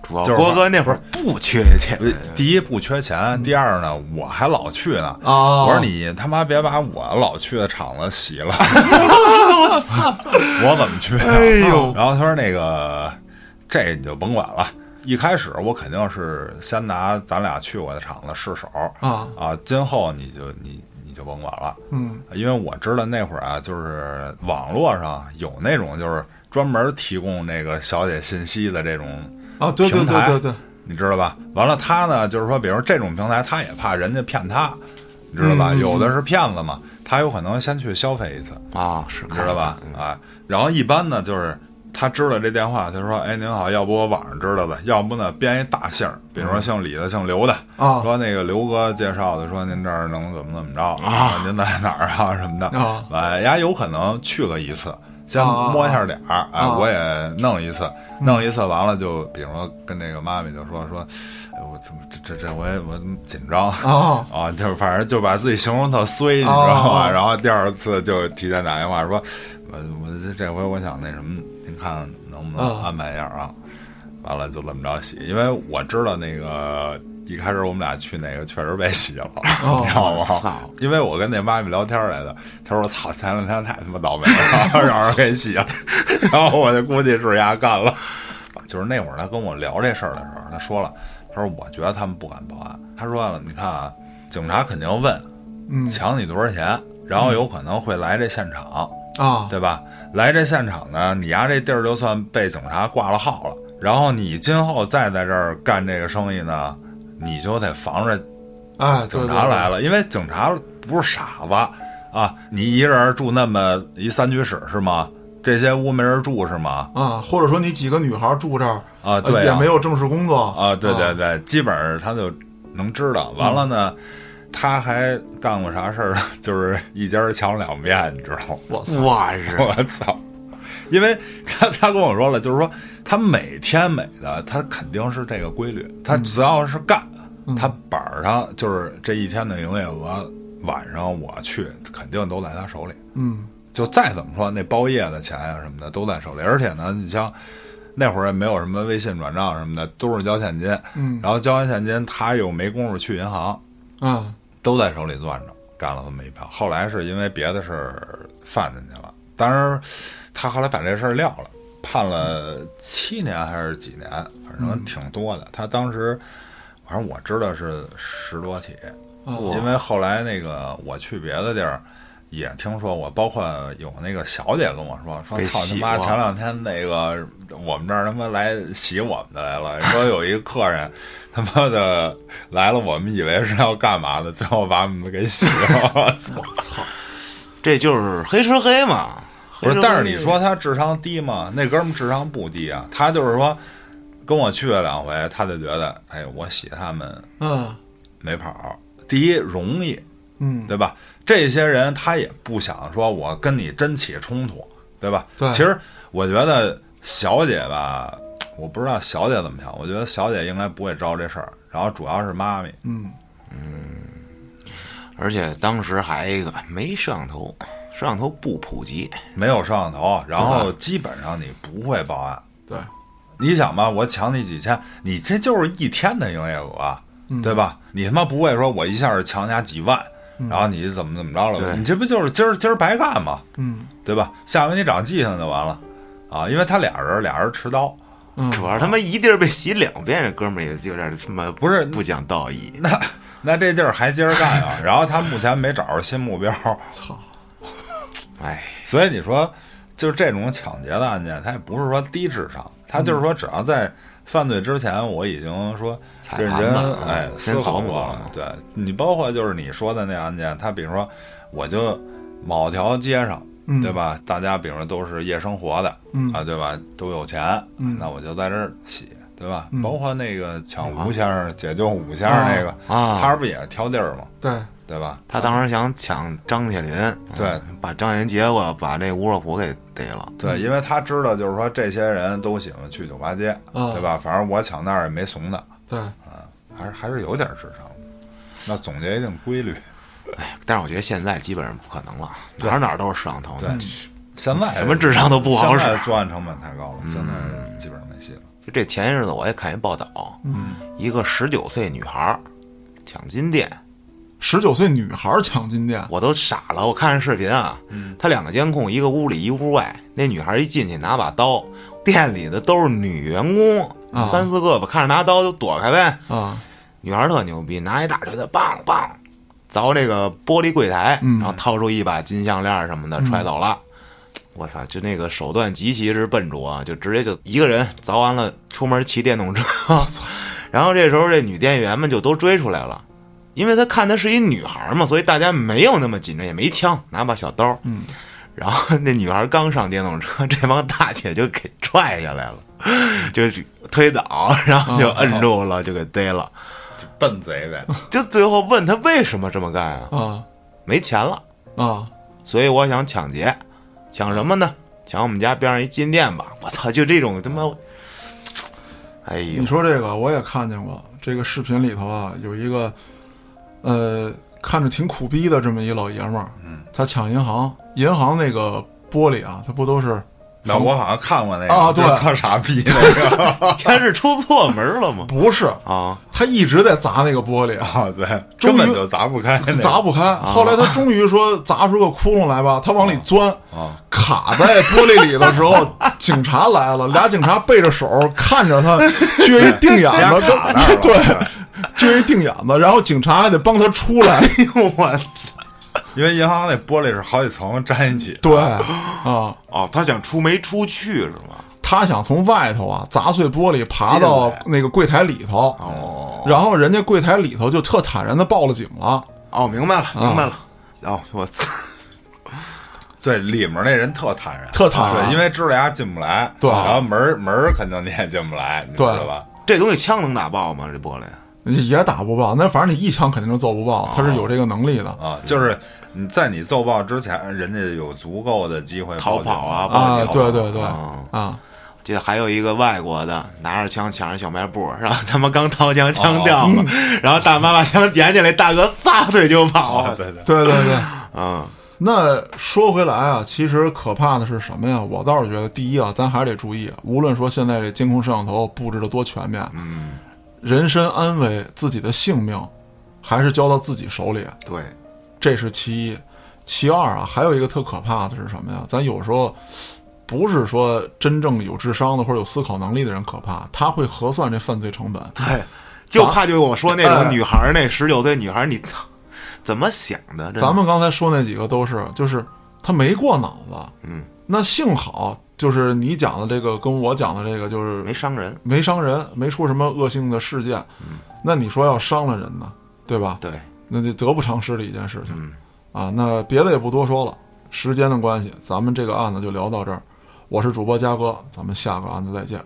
主要就是郭哥那会儿不缺钱，第一不缺钱，第二呢，我还老去呢。啊我说你他妈别把我老去的场子洗了，我操！我怎么去、啊？哎呦然后他说那个这你就甭管了。一开始我肯定是先拿咱俩去过的场子试手啊啊，今后你就你你就甭管了，嗯因为我知道那会儿啊，就是网络上有那种就是专门提供那个小姐信息的这种啊，对对对对对，你知道吧？完了，他呢，就是说，比如这种平台，他也怕人家骗他，你知道吧？嗯有的是骗子嘛，他有可能先去消费一次，啊，是知道吧？嗯哎，然后一般呢，就是他知道这电话，他说：“哎，您好，要不我网上知道的，要不呢编一大姓儿，比如说姓李的、姓刘的，啊。说那个刘哥介绍的，说您这儿能怎么怎么着啊？您在哪儿啊什么的。啊。哎，丫有可能去个一次。”先啊摸一下脸儿，哎，啊。我也弄一次，弄一次完了就，比如说跟那个妈咪就说说，哎，我怎么这这这回我紧张？啊。啊，就是反正就把自己形容特衰，你知道吗？啊然后第二次就提前打电话说，我我这这回我想那什么，您看能不能啊安排一下啊？完了就这么着洗，因为我知道那个一开始我们俩去那个确实被洗了，哦你知道吗？因为我跟那妈咪聊天来的，她说：“操，前两天太他妈倒霉了，让人给洗了。”然后我就估计是丫干了。就是那会儿他跟我聊这事儿的时候，他说了，他说：“我觉得他们不敢报案。”他说：“你看啊，警察肯定问，嗯抢你多少钱，然后有可能会来这现场，啊对吧？来这现场呢，你丫这地儿就算被警察挂了号了，然后你今后再在这儿干这个生意呢，你就得防着啊，警察来，了，因为警察不是傻子啊！你一人住那么一三居室是吗？这些屋没人住是吗？啊，或者说你几个女孩住这儿啊，对也没有正式工作啊，对对对，基本上他就能知道。完了呢，他还干过啥事儿呢？就是一家抢两遍，你知道吗？我操，我是 我操！因为他 他跟我说了，就是说他每天每的，他肯定是这个规律。他只要是干，他板儿上就是这一天的营业额，晚上我去肯定都在他手里。嗯就再怎么说，那包夜的钱呀、什么的都在手里。而且呢，你像那会儿也没有什么微信转账什么的，都是交现金。嗯然后交完现金，他又没工夫去银行，啊都在手里攥着，干了这么一票。后来是因为别的事儿犯进去了，当然他后来把这事儿撂了，判了七年还是几年，反正挺多的。他当时反正我知道是十多起，哦因为后来那个我去别的地儿。也听说过，包括有那个小姐跟我说，说操他妈前两天那个我们这儿他妈来洗我们的来了，说有一个客人他妈的来了，我们以为是要干嘛的，最后把我们给洗了。我操！这就是黑吃黑嘛。不是，但是你说他智商低吗？那哥们儿智商不低啊，他就是说跟我去了两回，他就觉得，哎，我洗他们嗯没跑。第一容易，嗯对吧？这些人他也不想说我跟你真起冲突，对吧？对其实我觉得小姐吧，我不知道小姐怎么想，我觉得小姐应该不会招这事儿。然后主要是妈咪，嗯嗯而且当时还一个没摄像头，摄像头不普及，没有摄像头，然后基本上你不会报案。对你想吧，我抢你几千，你这就是一天的营业额，对吧？你他妈不会说我一下抢人家几万，然后你怎么怎么着了？对你这不就是今儿今儿白干吗？嗯对吧？下回你长记性就完了啊！因为他俩人俩人持刀，嗯主要是他妈一地儿被洗两遍，这哥们儿也有点他妈不是不讲道义。那那这地儿还接着干啊！然后他目前没找着新目标，操哎，所以你说，就这种抢劫的案件，它也不是说低智商，他就是说只要在犯罪之前，我已经说认真哎思考过了。对你包括就是你说的那案件，他比如说我就某条街上。嗯对吧？大家比如说都是夜生活的，嗯啊，对吧？都有钱，嗯那我就在这儿洗，对吧？嗯包括那个抢吴先生、解救吴先生那个，啊他不也挑地儿吗？对对吧？他当时想抢张铁林，对嗯把张铁林劫过，把这吴若甫给逮了。对，因为他知道，就是说这些人都喜欢去酒吧街，嗯对吧？反正我抢那儿也没怂的，对啊还是还是有点智商的。那总结一定规律，哎，但是我觉得现在基本上不可能了，哪儿哪儿都是摄像头。对现在什么智商都不好使作案成本太高了，现在基本上没戏了。就这前些日子我也看一报道，嗯，一个十九岁女孩儿抢金店，十九岁女孩抢金店，我都傻了。我看着视频啊，他两个监控，一个屋里一屋外。那女孩一进去拿把刀，店里的都是女员工，啊三四个吧，看着拿刀就躲开呗。啊女孩特牛逼，拿一大锤子，梆梆凿这个玻璃柜台，嗯然后掏出一把金项链什么的揣走了。我操，就那个手段极其之笨拙啊，就直接就一个人凿完了，出门骑电动车。然后这时候这女店员们就都追出来了，因为她看她是一女孩嘛，所以大家没有那么紧张，也没枪，拿把小刀。嗯，然后那女孩刚上电动车，这帮大姐就给踹下来了，就推倒，然后就摁住了，就给逮了。笨贼呗。就最后问他为什么这么干啊？啊没钱了，啊，所以我想抢劫，抢什么呢？抢我们家边上一金店吧！我操，就这种他妈，哎呦你，说这个我也看见过，这个视频里头啊有一个，呃，看着挺苦逼的这么一老爷们儿，嗯，他抢银行，银行那个玻璃啊，它不都是那我好像看过那个啊对就特傻逼那个 他是出错门了吗？不是？啊，他一直在砸那个玻璃，啊，对，根本就砸不开，砸不开。后来他终于说砸出个窟窿来吧，他往里钻，啊，卡在玻璃里的时候，警察来了，俩警察背着手看着他，撅一定眼子，卡那儿了对，撅一定眼子，然后警察还得帮他出来。哎呦我 因为银行那玻璃是好几层粘一起，对啊，哦，他想出没出去是吗？他想从外头啊砸碎玻璃，爬到那个柜台里头，哦然后人家柜台里头就特坦然的报了警了。哦，明白了，明白了。哦，我操，对，里面那人特坦然，特坦然对，因为知道丫进不来，对然后门门肯定你也进不来，你知对道吧？这东西枪能打爆吗？这玻璃？也打不爆，那反正你一枪肯定是揍不爆，他是有这个能力的啊，就是你在你揍爆之前，人家有足够的机会逃跑啊啊！对对对啊啊！这还有一个外国的拿着枪抢着小卖部，然后他妈刚掏枪，枪掉了，然后大妈把枪捡起来，大哥撒腿就跑。啊，对对，对对对。嗯，那说回来啊，其实可怕的是什么呀？我倒是觉得，第一啊，咱还是得注意，无论说现在这监控摄像头布置的多全面，嗯，人身安危、自己的性命，还是交到自己手里，对，这是其一。其二啊，还有一个特可怕的是什么呀？咱有时候不是说真正有智商的或者有思考能力的人可怕，他会核算这犯罪成本。对，就怕就我说那种哎女孩儿，那十九岁女孩儿，你操，怎么想的咱们刚才说那几个都是，就是他没过脑子。嗯，那幸好就是你讲的这个跟我讲的这个就是没伤人。没伤人，没出什么恶性的事件。嗯那你说要伤了人呢，对吧？对，那就得不偿失的一件事情。嗯，啊，那别的也不多说了，时间的关系，咱们这个案子就聊到这儿。我是主播嘉哥，咱们下个案子再见。